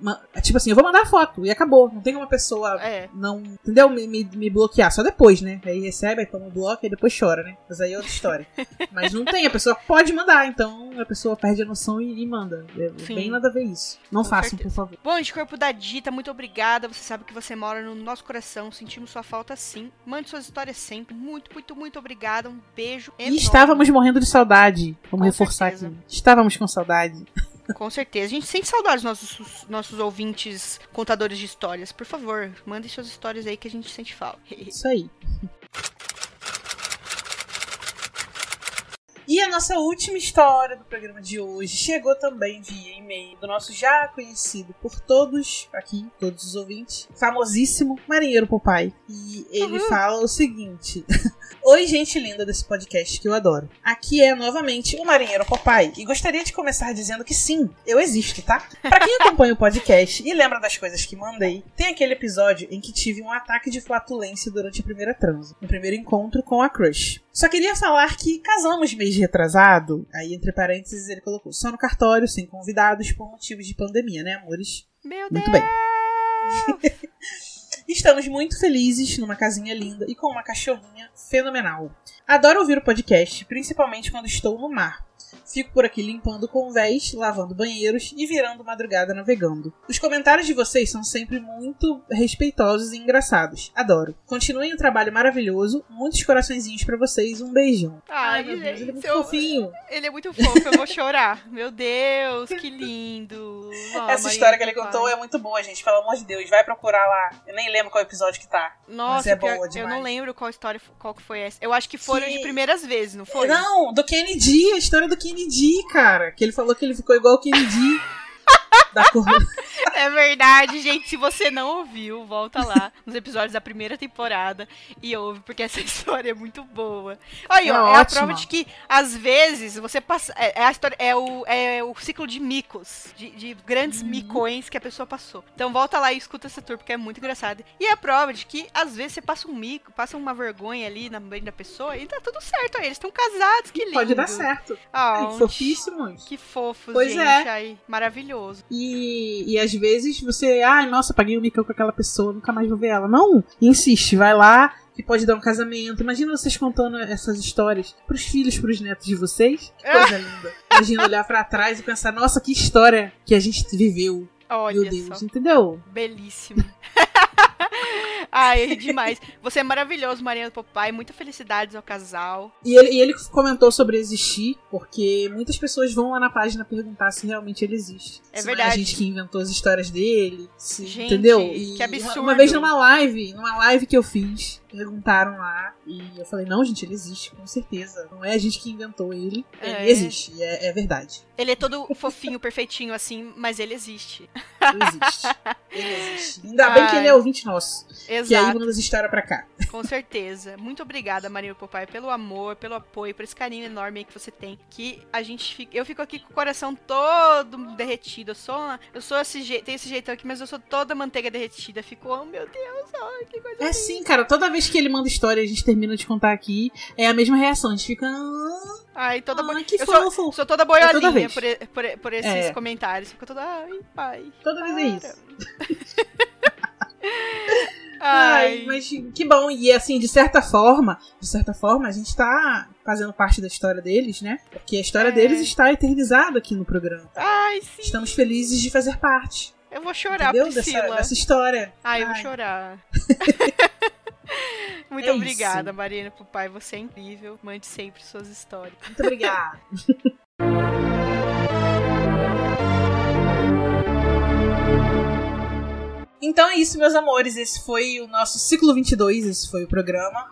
Tipo assim, eu vou mandar foto e acabou. Não tem como a pessoa É. não. Entendeu? Me, me, me bloquear. Só depois, né? Aí recebe, aí toma o bloco e depois chora, né? Mas aí é outra história. Mas não tem, a pessoa pode mandar, então a pessoa perde a noção e, e manda. É Sim. bem nada a ver isso. Não Com façam, certeza. por favor. Bom, de corpo da Dita, muito obrigada. Você sabe que você mora no nosso coração. Sentimos sua falta sim. Mande suas histórias sempre. Muito, muito, muito obrigada. Um beijo. E enorme. estávamos morrendo de saudade. Vamos Com reforçar certeza. aqui. Estávamos com saudade. Com certeza. A gente sente saudades dos nossos, nossos ouvintes contadores de histórias. Por favor, mandem suas histórias aí que a gente sente falta. Isso aí. A nossa última história do programa de hoje chegou também via e-mail do nosso já conhecido por todos aqui, todos os ouvintes, famosíssimo Marinheiro Popai. E ele fala o seguinte: Oi, gente linda desse podcast que eu adoro. Aqui é novamente o Marinheiro Popai e gostaria de começar dizendo que sim, eu existo, tá? Pra quem acompanha o podcast e lembra das coisas que mandei, tem aquele episódio em que tive um ataque de flatulência durante a primeira transa, no primeiro encontro com a crush. Só queria falar que casamos mês retrasado, aí entre parênteses ele colocou só no cartório, sem convidados, por motivos de pandemia, né, amores? Meu Muito bem. Estamos muito felizes numa casinha linda e com uma cachorrinha fenomenal. Adoro ouvir o podcast, principalmente quando estou no mar. Fico por aqui limpando convés, lavando banheiros e virando madrugada navegando. Os comentários de vocês são sempre muito respeitosos e engraçados. Adoro. Continuem o trabalho maravilhoso. Muitos coraçõezinhos pra vocês. Um beijão. Ai, meu Deus, ele é muito eu- fofinho. Ele é muito fofo, eu vou chorar. Meu Deus, que lindo. Ah, Essa história que ele Pai. contou é muito boa, gente. Pelo amor de Deus, vai procurar lá. Eu nem lembro qual episódio que tá. Nossa, mas é boa eu demais. não lembro qual história, qual que foi essa. Eu acho que foram Que- de primeiras vezes, não foi? Não, do Kennedy, a história do Kennedy, cara. Que ele falou que ele ficou igual o Kennedy. Da. É verdade, gente. Se você não ouviu, volta lá nos episódios da primeira temporada e ouve, porque essa história é muito boa. Aí, É ó, é a ótima. prova de que, às vezes, você passa. É, é a história, é, o, é o ciclo de micos, de, de grandes Uhum. micões que a pessoa passou. Então volta lá e escuta essa tour, porque é muito engraçado. E é a prova de que, às vezes, você passa um mico, passa uma vergonha ali na mente da pessoa e tá tudo certo aí. Eles estão casados, que lindo. Pode dar certo. Ah, Ai, fofíssimos. Que fofos, Pois gente. é. Ai, maravilhoso. E, e às vezes você, ai, nossa, paguei um micão com aquela pessoa, nunca mais vou ver ela. Não, insiste, vai lá, que pode dar um casamento. Imagina vocês contando essas histórias pros filhos, pros netos de vocês. Que coisa linda. Imagina olhar pra trás e pensar, nossa, que história que a gente viveu. Olha Meu Deus, só. entendeu? Belíssimo. Ai, demais. Você é maravilhoso, Mariana Popai. Muita felicidades ao casal. E ele, e ele comentou sobre existir, porque muitas pessoas vão lá na página perguntar se realmente ele existe. É Se verdade. a gente que inventou as histórias dele, se- Gente, entendeu? que absurdo. Uma vez numa live, numa live que eu fiz, perguntaram lá, e eu falei, não, gente, ele existe, com certeza. Não é a gente que inventou ele, ele É. existe, é, é verdade. Ele é todo fofinho, perfeitinho assim, mas ele existe. Ele existe. Ele existe. Ainda bem que ele é Ai. ouvinte nosso. Que aí Exato. manda as histórias pra cá. Com certeza. Muito obrigada, Maria Popai, pelo amor, pelo apoio, por esse carinho enorme aí que você tem. Que a gente fica. Eu fico aqui com o coração todo derretido. Eu sou, uma- eu sou esse jeito, tenho esse jeitão aqui, mas eu sou toda manteiga derretida. Fico, oh meu Deus, ai, que coisa É sim, cara. Toda vez que ele manda história e a gente termina de contar aqui, é a mesma reação. A gente fica. "Ah, Ai, toda bo... que eu sou, fofo." sou toda É toda boiolinha vez. por, por, por esses É. comentários. Fico toda, ai, pai. Toda vez é isso. Ai. Ai, mas que bom. E assim, de certa forma, de certa forma, a gente tá fazendo parte da história deles, né? Porque a história É. deles está eternizada aqui no programa. Ai, sim. Estamos felizes de fazer parte. Eu vou chorar, entendeu? Priscila. Dessa, dessa história. Ai, eu vou Ai. chorar. Muito É obrigada, isso. Marina Papai. Você é incrível. Mande sempre suas histórias. Muito obrigada. Então é isso, meus amores. Esse foi o nosso ciclo 22. Esse foi o programa.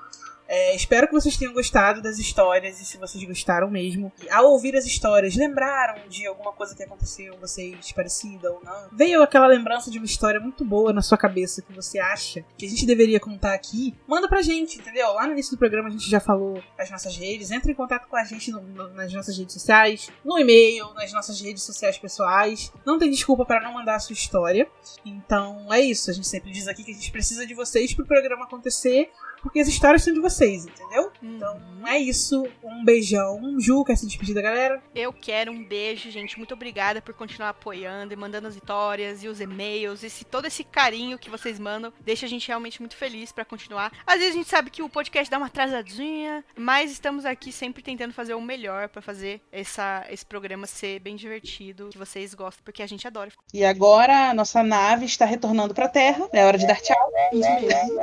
É, espero que vocês tenham gostado das histórias e se vocês gostaram mesmo. Ao ouvir as histórias, lembraram de alguma coisa que aconteceu vocês, parecida ou não? Veio aquela lembrança de uma história muito boa na sua cabeça que você acha que a gente deveria contar aqui? Manda pra gente, entendeu? Lá no início do programa a gente já falou as nossas redes. Entre em contato com a gente no- no- nas nossas redes sociais, no e-mail, nas nossas redes sociais pessoais. Não tem desculpa para não mandar a sua história. Então é isso. A gente sempre diz aqui que a gente precisa de vocês pro programa acontecer. Porque as histórias são de vocês, entendeu? Então é isso. Um beijão. Ju, quer se despedir da galera? Eu quero um beijo, gente. Muito obrigada por continuar apoiando e mandando as histórias e os e-mails. Esse, todo esse carinho que vocês mandam deixa a gente realmente muito feliz pra continuar. Às vezes a gente sabe que o podcast dá uma atrasadinha, mas estamos aqui sempre tentando fazer o melhor pra fazer essa, esse programa ser bem divertido, que vocês gostam, porque a gente adora. E agora a nossa nave está retornando pra Terra. É hora de dar tchau. Isso mesmo.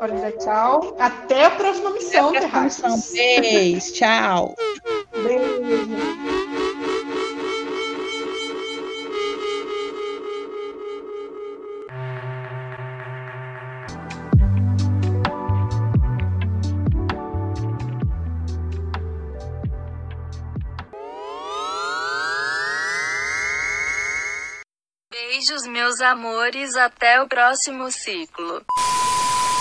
Hora de dar tchau. Até a próxima missão, Até a próxima Terráqueos. missão. Beijo, tchau. Beijo. Beijos, meus amores. Até o próximo ciclo.